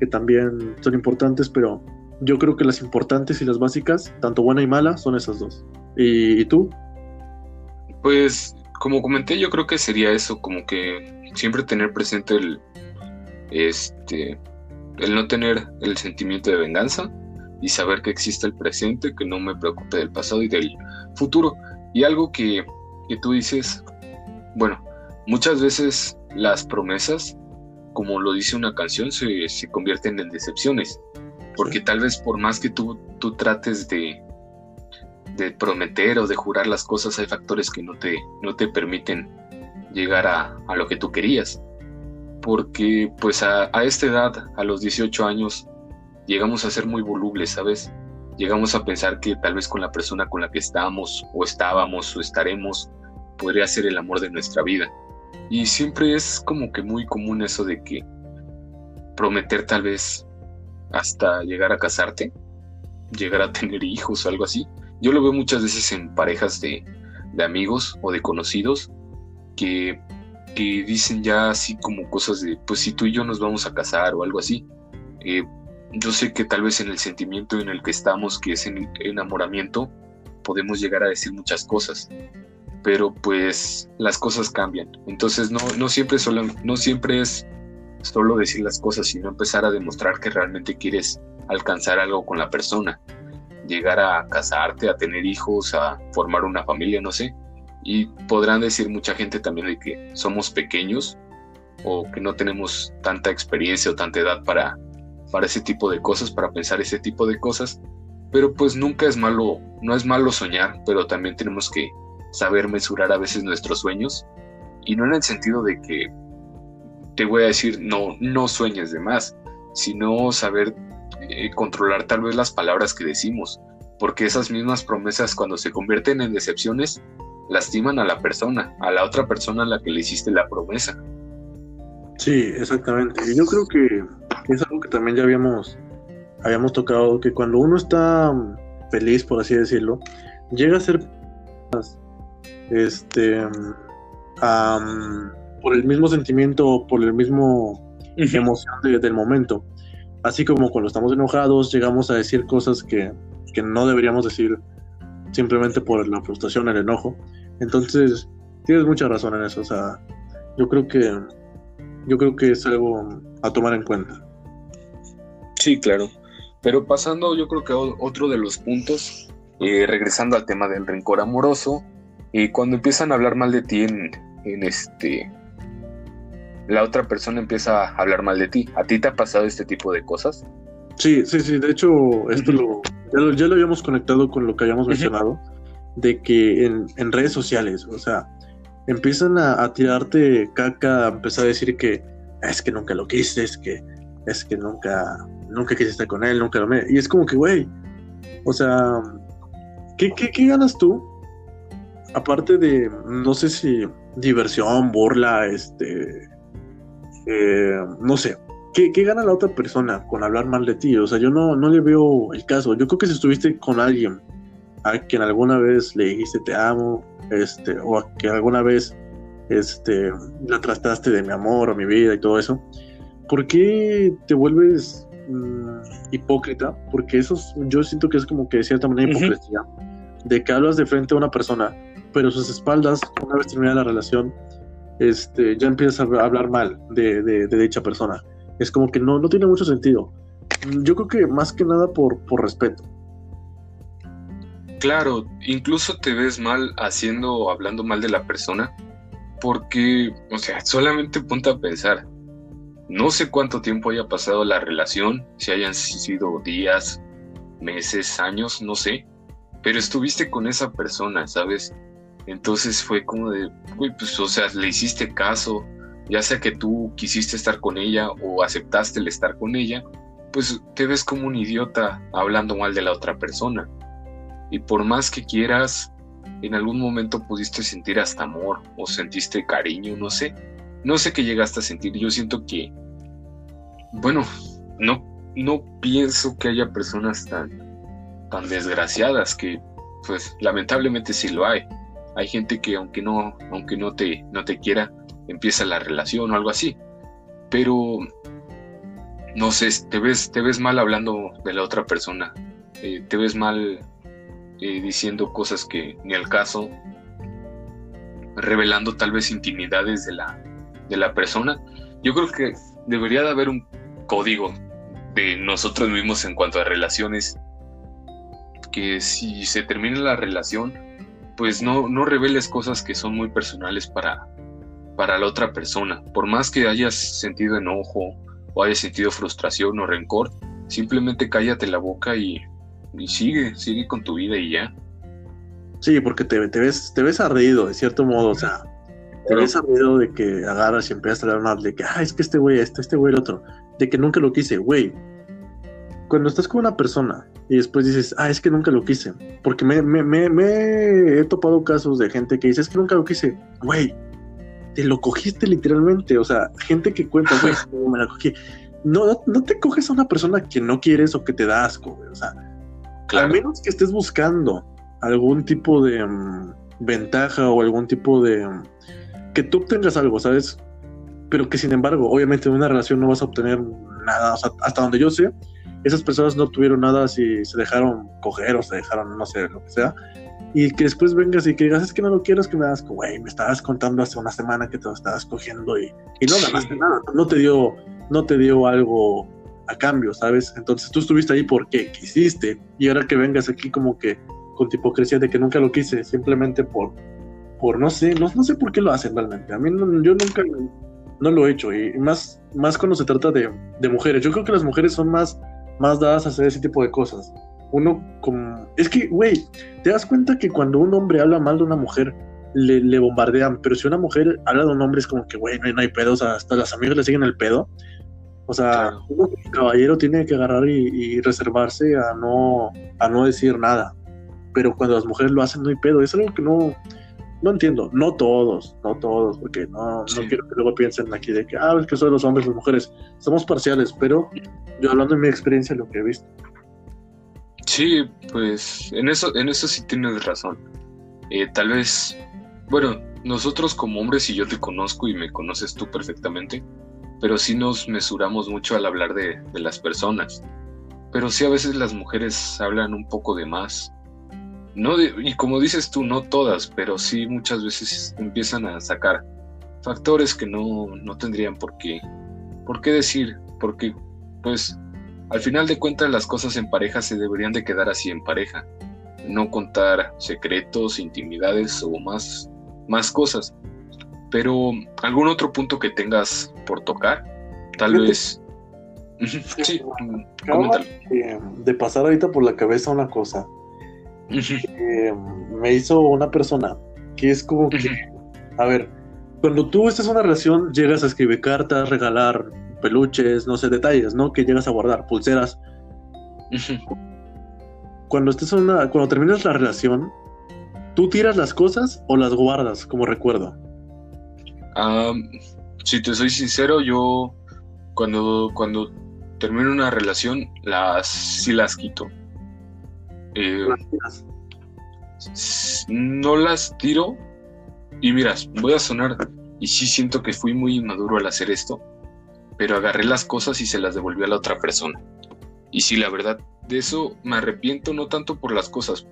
que también son importantes, pero yo creo que las importantes y las básicas, tanto buena y mala, son esas dos. ¿Y, y tú? Pues, como comenté, yo creo que sería eso, como que siempre tener presente el, este, el no tener el sentimiento de venganza y saber que existe el presente, que no me preocupe del pasado y del futuro. Y algo que, que tú dices, bueno, muchas veces las promesas, como lo dice una canción, se, se convierten en decepciones. Porque tal vez por más que tú, tú trates de, de prometer o de jurar las cosas, hay factores que no te, no te permiten llegar a, a lo que tú querías. Porque pues a, a, esta edad, a los 18 años, llegamos a ser muy volubles, ¿sabes? Llegamos a pensar que tal vez con la persona con la que estamos o estábamos o estaremos podría ser el amor de nuestra vida. Y siempre es como que muy común eso de que prometer tal vez hasta llegar a casarte, llegar a tener hijos o algo así. Yo lo veo muchas veces en parejas de, de amigos o de conocidos que, que, dicen ya así como cosas de, pues si tú y yo nos vamos a casar o algo así. Eh, yo sé que tal vez en el sentimiento en el que estamos, que es el enamoramiento, podemos llegar a decir muchas cosas, pero pues las cosas cambian. Entonces no, no, siempre, solo, no siempre es solo decir las cosas, sino empezar a demostrar que realmente quieres alcanzar algo con la persona, llegar a casarte, a tener hijos, a formar una familia, no sé. Y podrán decir mucha gente también de que somos pequeños o que no tenemos tanta experiencia o tanta edad para, para ese tipo de cosas, para pensar ese tipo de cosas. Pero pues nunca es malo, no es malo soñar, pero también tenemos que saber mesurar a veces nuestros sueños y no en el sentido de que te voy a decir no, no sueñes de más, sino saber eh, controlar tal vez las palabras que decimos, porque esas mismas promesas cuando se convierten en decepciones lastiman a la persona, a la otra persona a la que le hiciste la promesa. Sí, exactamente. Y yo creo que es algo que también ya habíamos, habíamos tocado, que cuando uno está feliz, por así decirlo, llega a ser este, por el mismo sentimiento, por el mismo emoción del momento. Así como cuando estamos enojados, llegamos a decir cosas que, que no deberíamos decir simplemente por la frustración, el enojo. Entonces, tienes mucha razón en eso. O sea, yo creo que yo creo que es algo a tomar en cuenta. Sí, claro. Pero pasando, yo creo que otro de los puntos, eh, regresando al tema del rencor amoroso, y cuando empiezan a hablar mal de ti en, este... La otra persona empieza a hablar mal de ti. ¿A ti te ha pasado este tipo de cosas? Sí, sí, sí. De hecho, esto lo, ya, lo, habíamos conectado con lo que habíamos mencionado, de que en, redes sociales, o sea, empiezan a, tirarte caca, a empezar a decir que es que nunca lo quisiste, es que, es que nunca, nunca quisiste estar con él, nunca lo me... Y es como que, güey, o sea, ¿qué, qué, qué ganas tú aparte de, no sé si diversión, burla, este, eh, no sé, ¿qué, gana la otra persona con hablar mal de ti? O sea, yo no, no le veo el caso. Yo creo que si estuviste con alguien a quien alguna vez le dijiste te amo, este, o a que alguna vez este, la trataste de mi amor o mi vida y todo eso, ¿por qué te vuelves mm, hipócrita? Porque eso yo siento que es como que de cierta manera hipocresía, de que hablas de frente a una persona pero sus espaldas, una vez terminada la relación, este, ya empiezas a hablar mal de, dicha persona. Es como que no, no tiene mucho sentido. Yo creo que más que nada por, por respeto. Claro, incluso te ves mal haciendo o hablando mal de la persona, porque, o sea, solamente ponte a pensar. No sé cuánto tiempo haya pasado la relación, si hayan sido días, meses, años, no sé, pero estuviste con esa persona, ¿sabes? Entonces fue como de, uy, pues, o sea, le hiciste caso, ya sea que tú quisiste estar con ella o aceptaste el estar con ella, pues te ves como un idiota hablando mal de la otra persona. Y por más que quieras, en algún momento pudiste sentir hasta amor o sentiste cariño, no sé. No sé qué llegaste a sentir. Yo siento que, bueno, no, no pienso que haya personas tan, tan desgraciadas que, pues, lamentablemente sí lo hay hay gente que aunque no, aunque no te, no te quiera, empieza la relación o algo así. Pero no sé, te ves, te ves mal hablando de la otra persona. Eh, te ves mal eh, diciendo cosas que ni al caso, revelando tal vez intimidades de la, de la persona. Yo creo que debería de haber un código de nosotros mismos en cuanto a relaciones que si se termina la relación pues no, no reveles cosas que son muy personales para, para la otra persona. Por más que hayas sentido enojo o hayas sentido frustración o rencor, simplemente cállate la boca y, y sigue, sigue con tu vida y ya. Sí, porque te, te, ves, te ves ardido, de cierto modo, o sea, te ves ardido de que agarras y empiezas a hablar de que, ah, es que este güey, este, este güey, el otro, de que nunca lo quise, güey. Cuando estás con una persona y después dices, ah, es que nunca lo quise, porque me, me, me, me he topado casos de gente que dice, es que nunca lo quise, güey, te lo cogiste literalmente, o sea, gente que cuenta, güey, [LAUGHS] me la cogí. No, no, te coges a una persona que no quieres o que te da asco, güey, o sea, al menos que estés buscando algún tipo de mm, ventaja o algún tipo de... Mm, que tú obtengas algo, ¿sabes? Pero que sin embargo, obviamente en una relación no vas a obtener nada, o sea, hasta donde yo sé, esas personas no tuvieron nada si se dejaron coger o se dejaron, no sé, lo que sea. Y que después vengas y que digas, es que no lo quiero, es que me das, güey, me estabas contando hace una semana que te lo estabas cogiendo y, y no ganaste nada, no te dio, no te dio algo a cambio, ¿sabes? Entonces tú estuviste ahí porque quisiste y ahora que vengas aquí como que con hipocresía de que nunca lo quise, simplemente por, por no sé, no, no sé por qué lo hacen realmente. A mí yo nunca no lo he hecho y más, más cuando se trata de, de mujeres. Yo creo que las mujeres son más, más dadas a hacer ese tipo de cosas. Uno como... Es que, güey, te das cuenta que cuando un hombre habla mal de una mujer, le, le bombardean, pero si una mujer habla de un hombre es como que, güey, no, hay pedos, hasta las amigas le siguen el pedo. O sea, caballero tiene que agarrar y, reservarse a no, a no decir nada. Pero cuando las mujeres lo hacen, no hay pedo. Es algo que no, no entiendo. No todos, no todos, porque no, no quiero que luego piensen aquí de que, ah, es que son los hombres, las mujeres. Somos parciales, pero yo hablando de mi experiencia, lo que he visto. Sí, pues en eso, en eso sí tienes razón. Eh, tal vez, bueno, nosotros como hombres, y yo te conozco y me conoces tú perfectamente, pero sí nos mesuramos mucho al hablar de, las personas. Pero sí a veces las mujeres hablan un poco de más. No y como dices tú, no todas, pero sí muchas veces empiezan a sacar factores que no, no tendrían por qué, por qué decir, porque pues al final de cuentas las cosas en pareja se deberían de quedar así en pareja, no contar secretos, intimidades o más, más cosas. Pero, ¿algún otro punto que tengas por tocar? Tal vez. [LAUGHS] sí, de, pasar ahorita por la cabeza una cosa. Eh, me hizo una persona que es como que, a ver, cuando tú estás en una relación, llegas a escribir cartas, regalar peluches, no sé, detalles, ¿no? Que llegas a guardar, pulseras. Cuando estés en una, cuando terminas la relación, ¿tú tiras las cosas o las guardas como recuerdo? Si te soy sincero, yo cuando, cuando termino una relación, las sí las quito. Eh, no las tiro. Y miras, voy a sonar. Y sí siento que fui muy inmaduro al hacer esto. Pero agarré las cosas y se las devolví a la otra persona. Y sí, la verdad, de eso me arrepiento no tanto por las cosas,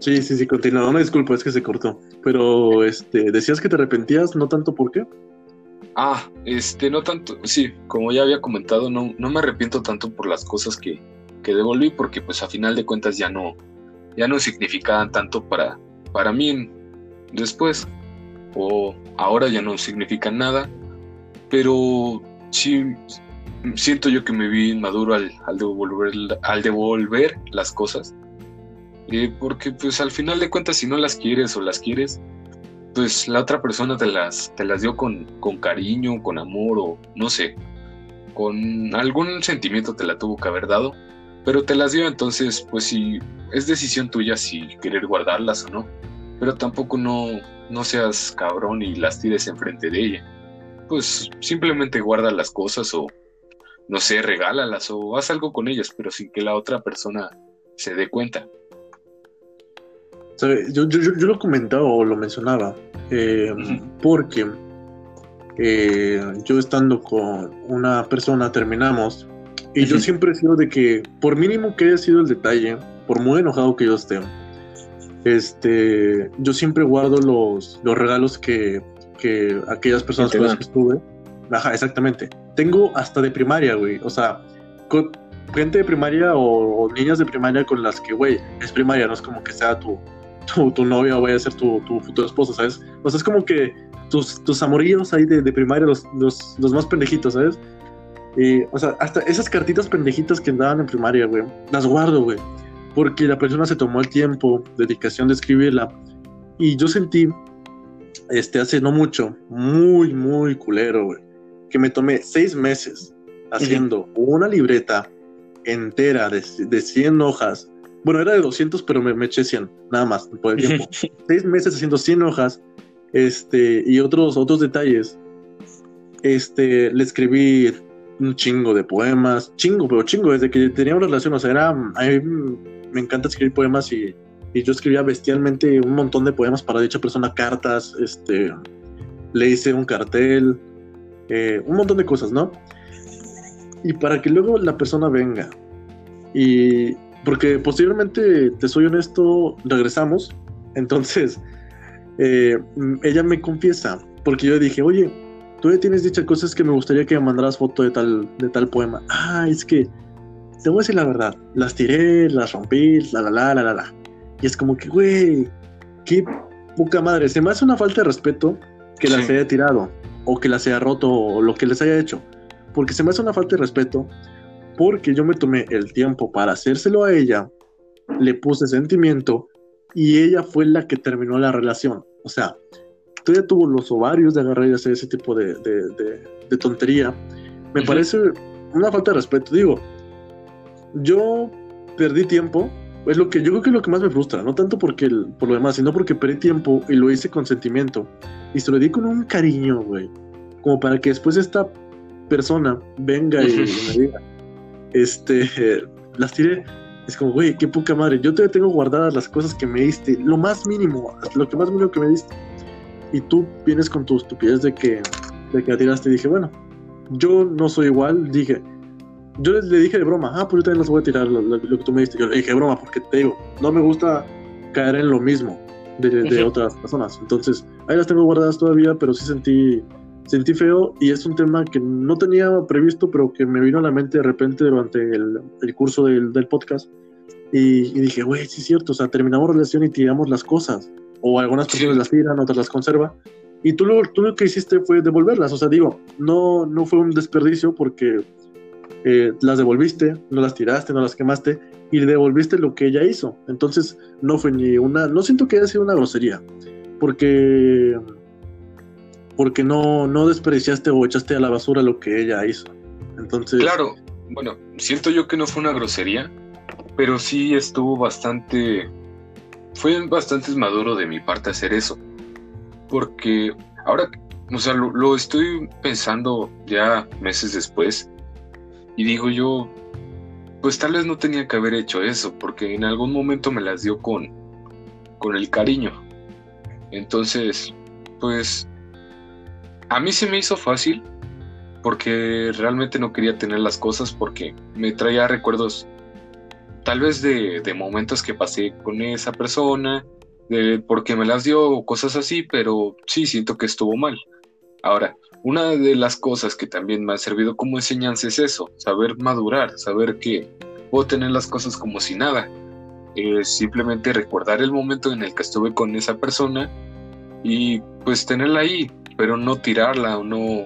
Sí, sí, sí, continúa. No me disculpo, es que se cortó. Pero este, decías que te arrepentías, no tanto por qué. Ah, este, no tanto, sí, como ya había comentado, no, no me arrepiento tanto por las cosas que, que devolví, porque pues a final de cuentas ya no, ya no significaban tanto para, para mí después, o ahora ya no significan nada, pero sí siento yo que me vi inmaduro al, al, devolver, al devolver las cosas eh, porque pues al final de cuentas si no las quieres o las quieres, pues la otra persona te las, te las dio con, con cariño, con amor o no sé, con algún sentimiento te la tuvo que haber dado, pero te las dio entonces pues si es decisión tuya si querer guardarlas o no, pero tampoco no, no seas cabrón y las tires enfrente de ella, pues simplemente guarda las cosas o no sé, regálalas o haz algo con ellas, pero sin que la otra persona se dé cuenta. Yo, yo, yo, lo comentaba o lo mencionaba eh, porque eh, yo estando con una persona terminamos y yo siempre he sido de que por mínimo que haya sido el detalle, por muy enojado que yo esté, este, yo siempre guardo los, los regalos que, que aquellas personas con las que estuve. Ajá, exactamente. Tengo hasta de primaria, güey. O sea, con gente de primaria o, o niñas de primaria con las que, güey, es primaria, no es como que sea tu, tu, novia o vaya a ser tu, tu futura esposa, ¿sabes? O sea, es como que tus, tus amorillos ahí de, de primaria, los, los, los, más pendejitos, ¿sabes? Eh, o sea, hasta esas cartitas pendejitas que andaban en primaria, güey, las guardo, güey. Porque la persona se tomó el tiempo, dedicación de escribirla. Y yo sentí, este, hace no mucho, muy, muy culero, güey, que me tomé seis meses haciendo una libreta entera de, de 100 hojas. Bueno, era de 200, pero me, me eché 100, nada más, por el tiempo. [LAUGHS] seis meses haciendo 100 hojas este, y otros, otros detalles. Este, le escribí un chingo de poemas, chingo, pero chingo, desde que tenía una relación, o sea, era, a mí me encanta escribir poemas y, y yo escribía bestialmente un montón de poemas para dicha persona, cartas, este, le hice un cartel, eh, un montón de cosas, ¿no? Y para que luego la persona venga y, porque posiblemente, te soy honesto, regresamos, entonces, eh, ella me confiesa, porque yo le dije, oye, tú ya tienes dichas cosas que me gustaría que me mandaras foto de tal, de tal poema. Ah, es que, te voy a decir la verdad, las tiré, las rompí, la la la la la Y es como que, güey, qué poca madre. Se me hace una falta de respeto que las haya tirado, o que las haya roto, o lo que les haya hecho. Porque se me hace una falta de respeto, porque yo me tomé el tiempo para hacérselo a ella, le puse sentimiento, y ella fue la que terminó la relación. O sea, todavía tuvo los ovarios de agarrar y hacer ese tipo de, de, tontería. Me parece una falta de respeto. Digo, yo perdí tiempo. Es lo que yo creo que es lo que más me frustra, no tanto porque por lo demás, sino porque perdí tiempo y lo hice con sentimiento. Y se lo di con un cariño, güey. Como para que después esta persona venga y, me diga, este, [LAUGHS] las tiré. Es como, güey, qué poca madre. Yo todavía tengo guardadas las cosas que me diste, lo más mínimo, lo que más mínimo que me diste. Y tú vienes con tu estupidez de que, de que la tiraste. Y dije, bueno, yo no soy igual, dije, yo le, dije de broma, ah, pues yo también las voy a tirar, lo, que tú me diste, yo le dije de broma, porque te digo, no me gusta caer en lo mismo de, otras personas, entonces ahí las tengo guardadas todavía, pero sí sentí, sentí feo y es un tema que no tenía previsto, pero que me vino a la mente de repente durante el, el curso del, del podcast. Y, y dije, güey, sí es cierto, o sea, terminamos relación y tiramos las cosas o algunas personas las tiran, otras las conservan. Y tú lo, tú lo que hiciste fue devolverlas, o sea, digo, no, no fue un desperdicio porque eh, las devolviste, no las tiraste, no las quemaste y le devolviste lo que ella hizo. Entonces, no fue ni una, no siento que haya sido una grosería, porque porque no, no desperdiciaste o echaste a la basura lo que ella hizo. Entonces. Claro, bueno, siento yo que no fue una grosería, pero sí estuvo bastante fue bastante maduro de mi parte hacer eso. Porque ahora, o sea, lo, estoy pensando ya meses después. Y digo yo, pues tal vez no tenía que haber hecho eso, porque en algún momento me las dio con, con el cariño. Entonces, pues, a mí se me hizo fácil, porque realmente no quería tener las cosas, porque me traía recuerdos tal vez de, momentos que pasé con esa persona, de por qué me las dio cosas así, pero sí siento que estuvo mal. Ahora, una de las cosas que también me ha servido como enseñanza es eso, saber madurar, saber que puedo tener las cosas como si nada. Simplemente recordar el momento en el que estuve con esa persona y pues tenerla ahí, pero no tirarla o no,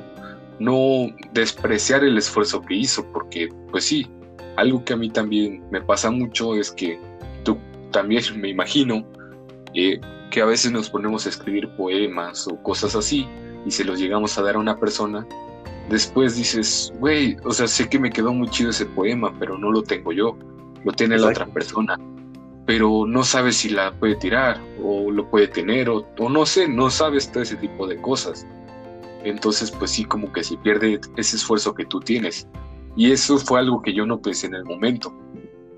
no despreciar el esfuerzo que hizo, porque pues sí, algo que a mí también me pasa mucho es que tú también me imagino eh, que a veces nos ponemos a escribir poemas o cosas así y se los llegamos a dar a una persona. Después dices, güey, o sea, sé que me quedó muy chido ese poema, pero no lo tengo yo, lo tiene la otra persona. Pero no sabes si la puede tirar o lo puede tener o, o no sé, no sabes todo ese tipo de cosas. Entonces, pues sí, como que se pierde ese esfuerzo que tú tienes. Y eso fue algo que yo no pensé en el momento.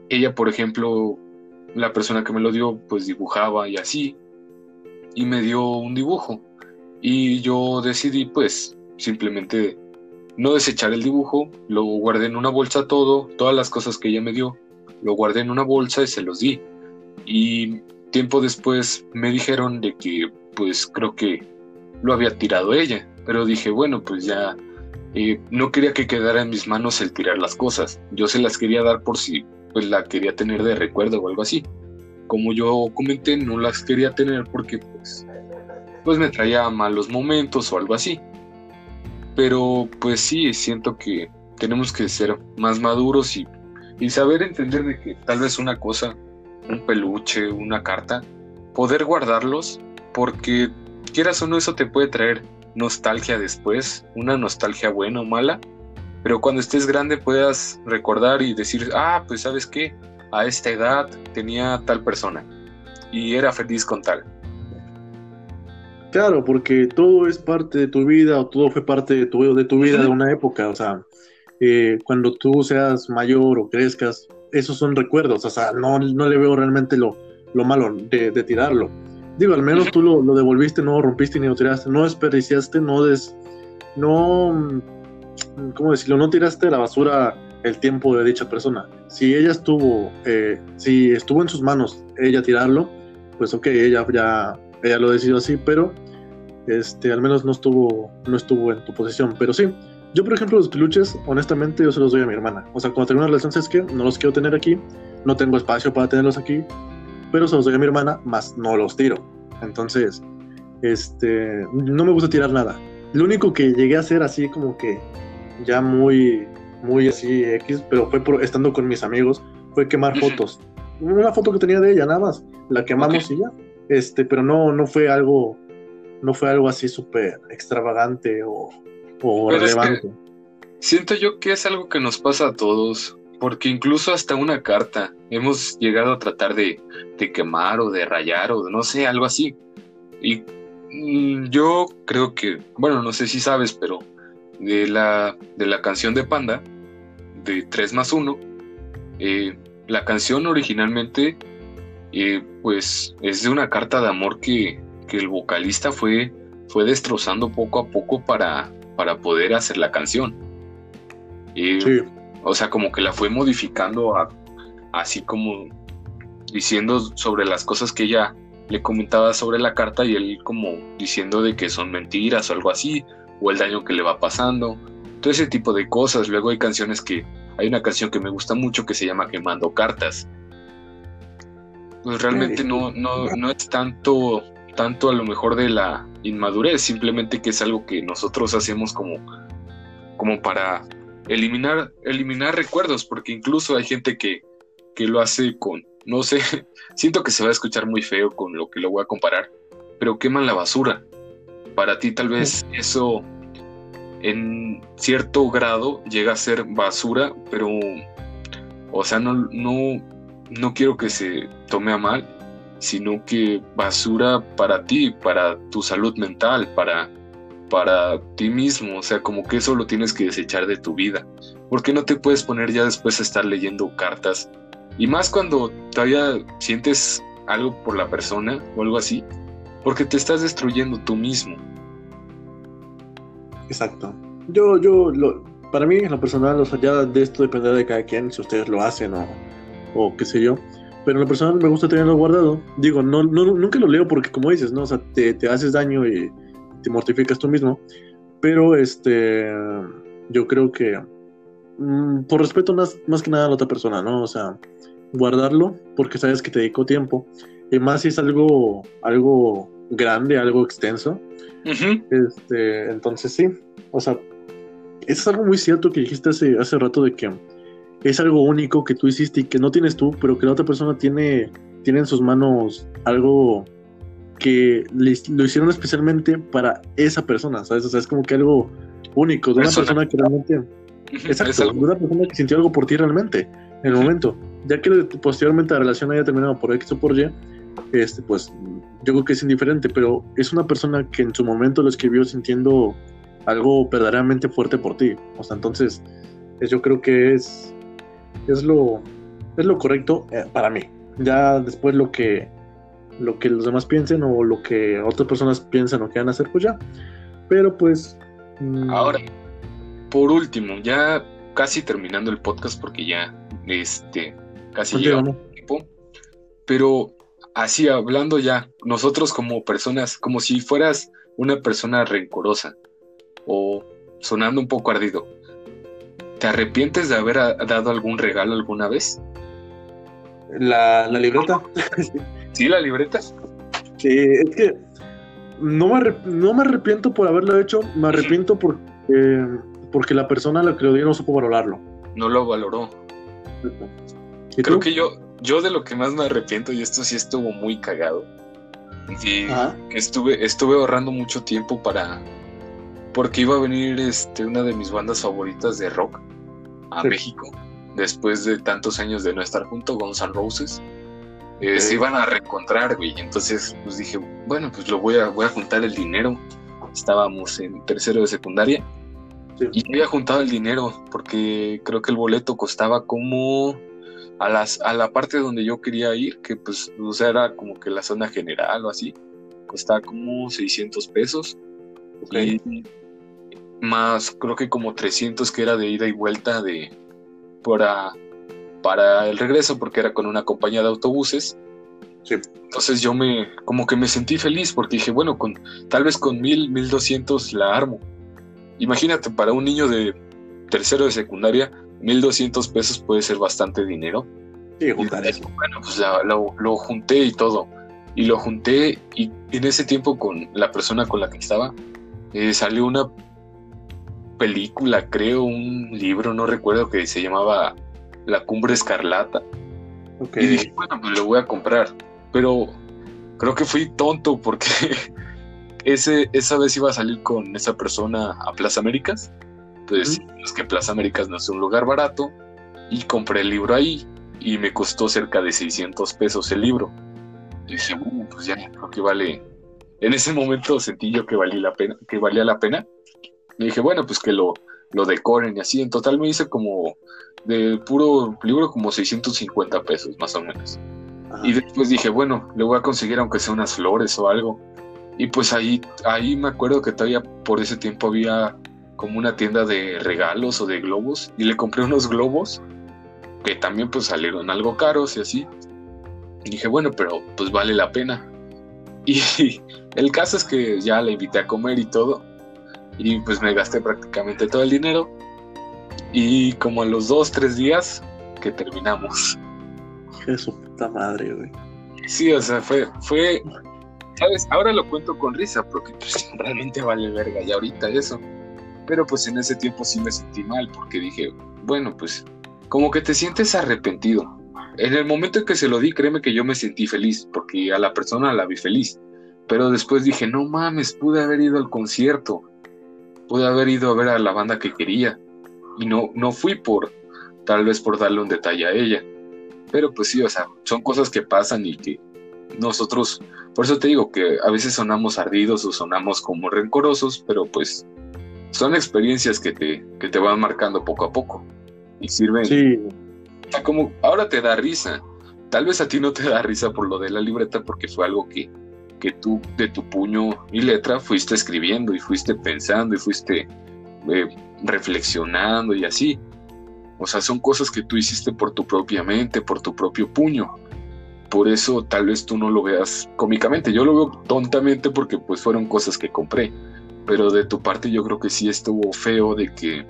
Ella, por ejemplo, la persona que me lo dio, pues dibujaba y así, y me dio un dibujo. Y yo decidí, pues, simplemente no desechar el dibujo, lo guardé en una bolsa todo, todas las cosas que ella me dio, lo guardé en una bolsa y se los di. Y tiempo después me dijeron de que, pues, creo que lo había tirado ella, pero dije, bueno, pues ya no quería que quedara en mis manos el tirar las cosas. Yo se las quería dar por si pues la quería tener de recuerdo o algo así. Como yo comenté, no las quería tener porque pues, pues me traía malos momentos o algo así. Pero pues sí, siento que tenemos que ser más maduros y, y saber entender de que tal vez una cosa, un peluche, una carta, poder guardarlos porque quieras o no eso te puede traer nostalgia después, una nostalgia buena o mala, pero cuando estés grande puedas recordar y decir, ah, pues sabes qué, a esta edad tenía tal persona y era feliz con tal. Claro, porque todo es parte de tu vida o todo fue parte de tu, de tu vida de una época, o sea, eh, cuando tú seas mayor o crezcas, esos son recuerdos, o sea, no, no le veo realmente lo, lo malo de, tirarlo. Digo, al menos tú lo, lo, devolviste, no rompiste ni lo tiraste, no desperdiciaste, no des... no... ¿Cómo decirlo? No tiraste a la basura el tiempo de dicha persona. Si ella estuvo, eh, si estuvo en sus manos ella tirarlo, pues ok, ella ya, ella lo decidió así, pero este, al menos no estuvo, no estuvo en tu posición. Pero sí, yo por ejemplo los peluches, honestamente yo se los doy a mi hermana. O sea, cuando tengo una relación, es que no los quiero tener aquí, no tengo espacio para tenerlos aquí, pero se los doy a mi hermana, más no los tiro. Entonces, este, no me gusta tirar nada. Lo único que llegué a hacer así como que ya muy, muy así X, pero fue por, estando con mis amigos, fue quemar fotos. Una foto que tenía de ella nada más, la quemamos y ya. Este, pero no, no fue algo, no fue algo así súper extravagante o, o relevante. siento yo que es algo que nos pasa a todos porque incluso hasta una carta hemos llegado a tratar de, quemar o de rayar o no sé, algo así. Y mm, yo creo que, bueno, no sé si sabes, pero de la, de la canción de Panda, de 3 más 1, eh, la canción originalmente, eh, pues es de una carta de amor que, que el vocalista fue, fue destrozando poco a poco para, para poder hacer la canción. Eh, sí o sea, como que la fue modificando así como diciendo sobre las cosas que ella le comentaba sobre la carta y él como diciendo de que son mentiras o algo así, o el daño que le va pasando, todo ese tipo de cosas. Luego hay canciones que, hay una canción que me gusta mucho que se llama Quemando Cartas. Pues realmente no, no, no es tanto, tanto a lo mejor de la inmadurez, simplemente que es algo que nosotros hacemos como, como para eliminar, eliminar recuerdos, porque incluso hay gente que, que lo hace con, no sé, [LAUGHS] siento que se va a escuchar muy feo con lo que lo voy a comparar, pero queman la basura. Para ti tal vez eso en cierto grado llega a ser basura, pero, o sea, no, no, no quiero que se tome a mal, sino que basura para ti, para tu salud mental, para para ti mismo, o sea, como que eso lo tienes que desechar de tu vida. ¿Por qué no te puedes poner ya después a estar leyendo cartas? Y más cuando todavía sientes algo por la persona o algo así, porque te estás destruyendo tú mismo. Exacto. Yo, yo, lo, para mí, en lo personal, o sea, ya de esto dependerá de cada quien, si ustedes lo hacen o, o qué sé yo. Pero en lo personal me gusta tenerlo guardado. Digo, no, no, nunca lo leo porque, como dices, ¿no? O sea, te, te haces daño y te mortificas tú mismo. Pero este, yo creo que mm, por respeto más, más que nada a la otra persona, ¿no? O sea, guardarlo porque sabes que te dedicó tiempo. Y más si es algo, algo grande, algo extenso. este, entonces sí, o sea, es algo muy cierto que dijiste hace, hace rato de que es algo único que tú hiciste y que no tienes tú, pero que la otra persona tiene, tiene en sus manos algo que lo hicieron especialmente para esa persona, ¿sabes? O sea, es como que algo único, de una persona, que realmente... [LAUGHS] Exacto, de una persona que sintió algo por ti realmente, en el momento. Ya que posteriormente la relación haya terminado por X o por Y, este, pues yo creo que es indiferente, pero es una persona que en su momento lo escribió sintiendo algo verdaderamente fuerte por ti. O sea, entonces, yo creo que es, es, lo, es lo correcto eh, para mí. Ya después lo que lo que los demás piensen o lo que otras personas piensan o quieran hacer, pues ya. Pero pues... Mm, Ahora, por último, ya casi terminando el podcast porque ya este casi llega tiempo. Pero así hablando ya, nosotros como personas, como si fueras una persona rencorosa o sonando un poco ardido, ¿te arrepientes de haber dado algún regalo alguna vez? La, la libreta. ¿Sí, la libreta? Sí, es que no me, no me arrepiento por haberlo hecho, me arrepiento porque porque la persona a la que lo dio no supo valorarlo. No lo valoró. Creo que yo, yo de lo que más me arrepiento, y esto sí estuvo muy cagado, que estuve, estuve ahorrando mucho tiempo para. Porque iba a venir este, una de mis bandas favoritas de rock a México, después de tantos años de no estar junto, Guns N' Roses. Eh, se iban a reencontrar, güey. Entonces, pues dije, bueno, pues lo voy a, voy a juntar el dinero. Estábamos en tercero de secundaria. Y yo había juntado el dinero porque creo que el boleto costaba como a, las, a la parte donde yo quería ir, que pues, o sea, era como que la zona general o así, costaba como 600 pesos. Más creo que como 300 que era de ida y vuelta de para, para el regreso, porque era con una compañía de autobuses. Entonces yo me, como que me sentí feliz porque dije, bueno, con, tal vez con mil, mil doscientos la armo. Imagínate, para un niño de tercero de secundaria, 1200 pesos puede ser bastante dinero. Sí, juntar eso. Bueno, pues lo, junté y todo. Y lo junté y en ese tiempo con la persona con la que estaba, eh, salió una película, creo, un libro, no recuerdo, que se llamaba La Cumbre Escarlata. Y dije, bueno, pues lo voy a comprar. Pero creo que fui tonto porque [LAUGHS] ese, esa vez iba a salir con esa persona a Plaza Américas. Entonces, es que Plaza Américas no es un lugar barato. Y compré el libro ahí y me costó cerca de 600 pesos el libro. Y dije, uh, pues ya, creo que vale. En ese momento sentí yo que, valía la pena, que valía la pena. Y dije, bueno, pues que lo, lo decoren y así. En total me hice como de puro libro como 650 pesos, más o menos. Y después dije, bueno, le voy a conseguir aunque sea unas flores o algo. Y pues ahí, ahí me acuerdo que todavía por ese tiempo había como una tienda de regalos o de globos y le compré unos globos que también pues salieron algo caros y así. Y dije, bueno, pero pues vale la pena. [LAUGHS] Y el caso es que ya la invité a comer y todo. Y pues me gasté prácticamente todo el dinero. Y como a los dos, tres días que terminamos. Qué su puta madre, güey. Sí, o sea, fue, fue, ¿sabes? Ahora lo cuento con risa porque pues [LAUGHS] realmente vale verga y ahorita eso. Pero pues en ese tiempo sí me sentí mal porque dije, bueno, pues como que te sientes arrepentido. En el momento en que se lo di, créeme que yo me sentí feliz porque a la persona la vi feliz. Pero después dije, no mames, pude haber ido al concierto. Pude haber ido a ver a la banda que quería. Y no, no fui por, tal vez por darle un detalle a ella. Pero pues sí, o sea, son cosas que pasan y que nosotros, por eso te digo que a veces sonamos ardidos o sonamos como rencorosos, pero pues son experiencias que te, que te van marcando poco a poco y sirven. Sí. como ahora te da risa. Tal vez a ti no te da risa por lo de la libreta porque fue algo que, que tú de tu puño y letra fuiste escribiendo y fuiste pensando y fuiste eh, reflexionando y así. O sea, son cosas que tú hiciste por tu propia mente, por tu propio puño. Por eso tal vez tú no lo veas cómicamente. Yo lo veo tontamente porque pues fueron cosas que compré pero de tu parte yo creo que sí estuvo feo de que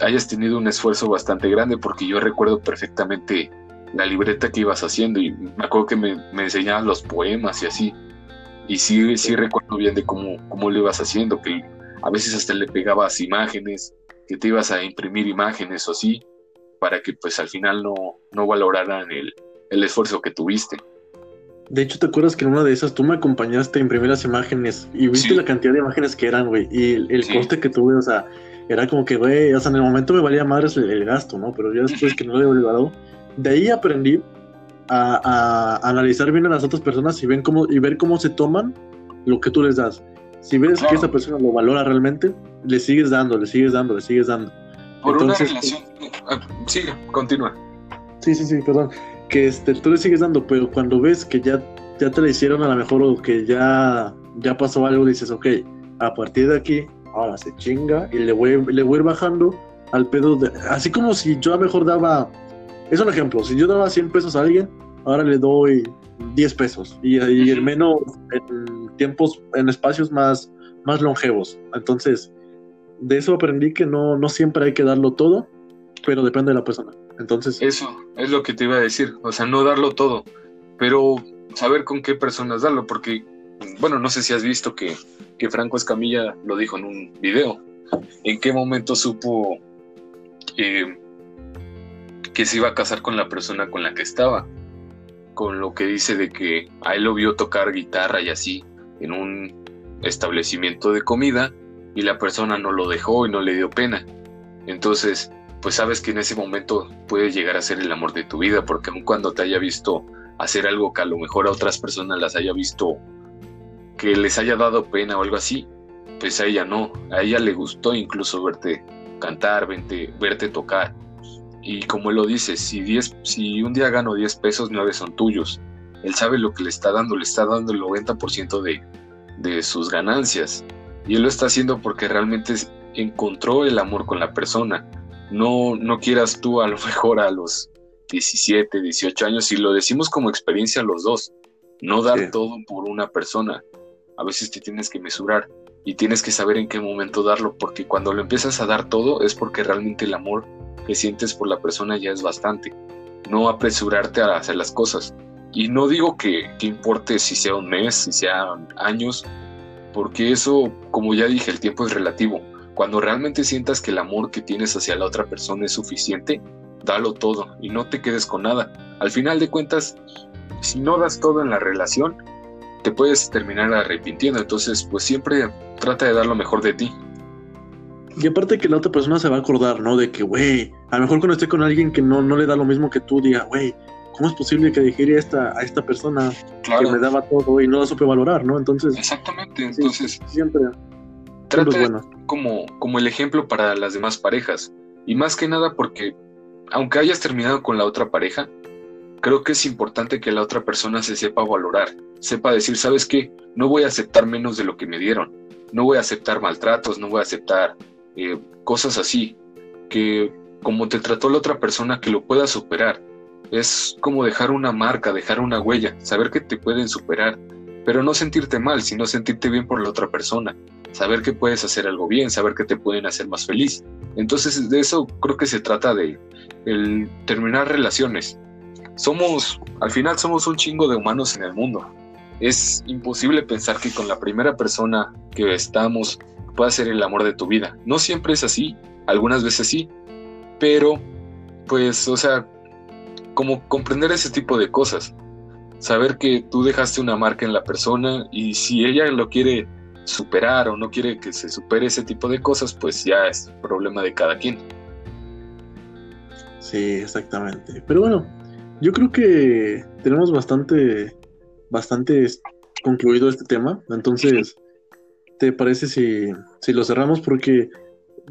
hayas tenido un esfuerzo bastante grande, porque yo recuerdo perfectamente la libreta que ibas haciendo y me acuerdo que me, me enseñaban los poemas y así. Y sí, sí recuerdo bien de cómo, cómo lo ibas haciendo, que a veces hasta le pegabas imágenes, que te ibas a imprimir imágenes o así, para que pues al final no, no valoraran el, el esfuerzo que tuviste. De hecho, ¿te acuerdas que en una de esas tú me acompañaste a imprimir las imágenes y viste la cantidad de imágenes que eran, güey? Y el, coste que tuve, o sea, era como que, güey, o sea, en el momento me valía madres el, gasto, ¿no? Pero ya después que no lo he olvidado, de ahí aprendí a, analizar bien a las otras personas y, ven cómo, y ver cómo se toman lo que tú les das. Si ves que esa persona lo valora realmente, le sigues dando, le sigues dando, le sigues dando. Por una relación. Ah, sigue, continúa. Sí, sí, sí, perdón que este, tú le sigues dando, pero cuando ves que ya, ya te la hicieron a lo mejor o que ya, ya pasó algo, dices, ok, a partir de aquí, ahora se chinga y le voy, le voy a ir bajando al pedo, de, así como si yo a lo mejor daba, es un ejemplo, si yo daba 100 pesos a alguien, ahora le doy 10 pesos y, y en menos, en tiempos, en espacios más, más longevos. Entonces, de eso aprendí que no, no siempre hay que darlo todo, pero depende de la persona. Entonces. Eso es lo que te iba a decir. O sea, no darlo todo, pero saber con qué personas darlo, porque, bueno, no sé si has visto que, que Franco Escamilla lo dijo en un video. ¿En qué momento supo eh, que se iba a casar con la persona con la que estaba? Con lo que dice de que a él lo vio tocar guitarra y así en un establecimiento de comida y la persona no lo dejó y no le dio pena. Entonces, pues sabes que en ese momento puede llegar a ser el amor de tu vida, porque aun cuando te haya visto hacer algo que a lo mejor a otras personas las haya visto que les haya dado pena o algo así, pues a ella no, a ella le gustó incluso verte cantar, verte, verte tocar. Y como él lo dice, si, diez, si un día gano 10 pesos, 9 son tuyos. Él sabe lo que le está dando, le está dando el 90% de, de sus ganancias. Y él lo está haciendo porque realmente encontró el amor con la persona. No, no quieras tú a lo [LAUGHS] mejor a los 17, 18 años, y lo decimos como experiencia los dos, no dar todo por una persona. A veces te tienes que mesurar y tienes que saber en qué momento darlo, porque cuando lo empiezas a dar todo es porque realmente el amor que sientes por la persona ya es bastante. No apresurarte a hacer las cosas. Y no digo que, que importe si sea un mes, si sean años, porque eso, como ya dije, el tiempo es relativo. Cuando realmente sientas que el amor que tienes hacia la otra persona es suficiente, dalo todo y no te quedes con nada. Al final de cuentas, si no das todo en la relación, te puedes terminar arrepintiendo. Entonces, pues siempre trata de dar lo mejor de ti. Y aparte que la otra persona se va a acordar, ¿no? De que, güey, a lo mejor cuando esté con alguien que no, no le da lo mismo que tú, diga, güey, ¿cómo es posible que dejé a esta, a esta persona que me daba todo y no la supe valorar, ¿no? Entonces. Exactamente, entonces. siempre. Trata bueno. como, como el ejemplo para las demás parejas. Y más que nada porque, aunque hayas terminado con la otra pareja, creo que es importante que la otra persona se sepa valorar, sepa decir, ¿sabes qué? No voy a aceptar menos de lo que me dieron, no voy a aceptar maltratos, no voy a aceptar eh, cosas así, que como te trató la otra persona, que lo pueda superar es como dejar una marca, dejar una huella, saber que te pueden superar, pero no sentirte mal, sino sentirte bien por la otra persona, saber que puedes hacer algo bien, saber que te pueden hacer más feliz. Entonces de eso creo que se trata de el terminar relaciones. Somos, al final somos un chingo de humanos en el mundo. Es imposible pensar que con la primera persona que estamos pueda ser el amor de tu vida. No siempre es así, algunas veces sí, pero pues, o sea, como comprender ese tipo de cosas. Saber que tú dejaste una marca en la persona y si ella lo quiere superar o no quiere que se supere ese tipo de cosas, pues ya es problema de cada quien. Sí, exactamente. Pero bueno, yo creo que tenemos bastante, bastante concluido este tema. Entonces, ¿te parece si, si lo cerramos? Porque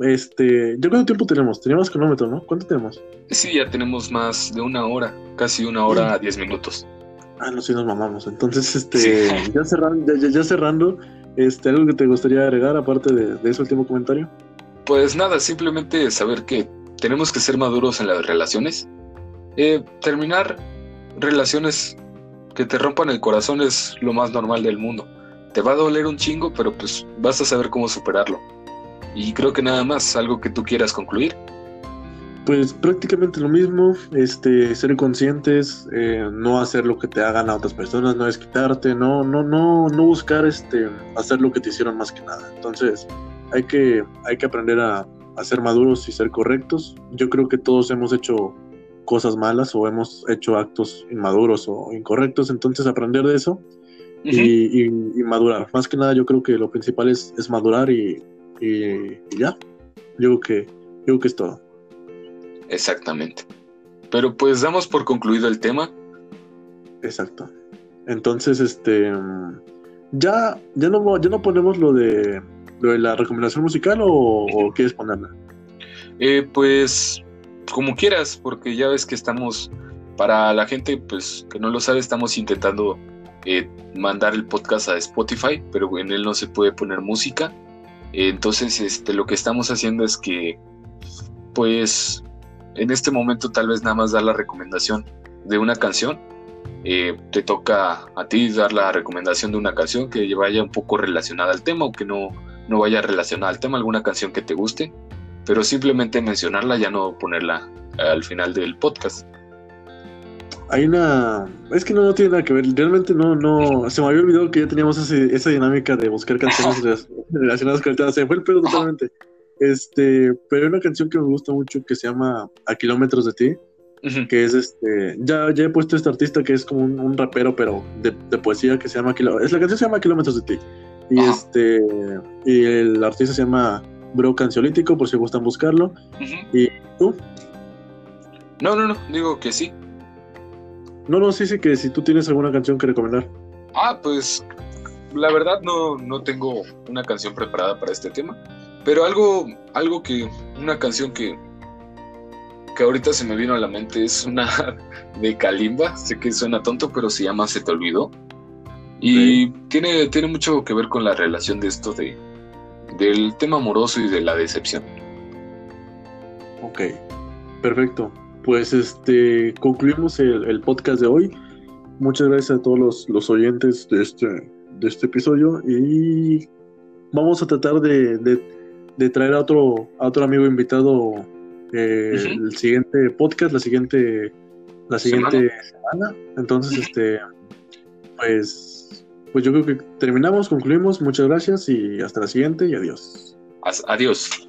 este, ¿ya cuánto tiempo tenemos? Teníamos cronómetro, ¿no? ¿Cuánto tenemos? Sí, ya tenemos más de una hora, casi una hora a diez minutos. Ah, no, sí nos mamamos. Entonces, este, ya cerrando, ya, cerrando, este, algo que te gustaría agregar aparte de, ese último comentario. Pues nada, simplemente saber que tenemos que ser maduros en las relaciones. Eh, terminar relaciones que te rompan el corazón es lo más normal del mundo. Te va a doler un chingo, pero pues vas a saber cómo superarlo. Y creo que nada más, algo que tú quieras concluir. Pues prácticamente lo mismo, este, ser conscientes, eh, no hacer lo que te hagan a otras personas, no es quitarte, no, no, no, no buscar este, hacer lo que te hicieron más que nada. Entonces, hay que, hay que aprender a, ser maduros y ser correctos. Yo creo que todos hemos hecho cosas malas o hemos hecho actos inmaduros o incorrectos, entonces aprender de eso y, madurar. Más que nada, yo creo que lo principal es, es madurar y, y, ya. Yo creo que, yo que es todo. Exactamente. Pero pues damos por concluido el tema. Exacto. Entonces, este ya, ya no, ya no ponemos lo de lo de la recomendación musical o, quieres ponerla. Eh, pues como quieras, porque ya ves que estamos para la gente, pues que no lo sabe, estamos intentando eh, mandar el podcast a Spotify, pero en él no se puede poner música. Entonces, este, lo que estamos haciendo es que, pues, en este momento tal vez nada más dar la recomendación de una canción. Eh, te toca a ti dar la recomendación de una canción que vaya un poco relacionada al tema o que no, no vaya relacionada al tema, alguna canción que te guste, pero simplemente mencionarla, ya no ponerla al final del podcast hay una. Es que no, tiene nada que ver. Realmente no, no. Se me había olvidado que ya teníamos esa dinámica de buscar canciones [LAUGHS] relacionadas con el tema. Se fue el pedo totalmente. Este, pero hay una canción que me gusta mucho que se llama A Kilómetros de Ti, que es este, ya, ya he puesto este artista que es como un, rapero, pero de, poesía que se llama Kilómetros, la canción se llama Kilómetros de Ti. Y este, y el artista se llama Bro Canciolítico, por si gustan buscarlo. ¿Y tú? No, no, no, digo que sí. No, no, sí, sí, que si tú tienes alguna canción que recomendar. Ah, pues la verdad no, no tengo una canción preparada para este tema. Pero algo, algo que, una canción que, que ahorita se me vino a la mente es una [LAUGHS] de Kalimba. Sé que suena tonto, pero se llama Se te olvidó. Y tiene, tiene mucho que ver con la relación de esto de, del tema amoroso y de la decepción. Ok, perfecto. Pues este concluimos el, podcast de hoy. Muchas gracias a todos los, oyentes de este, de este episodio y vamos a tratar de de traer a otro, a otro amigo invitado eh, el siguiente podcast, la siguiente, la siguiente semana. Entonces, este, pues, pues yo creo que terminamos, concluimos. Muchas gracias y hasta la siguiente y adiós. Adiós.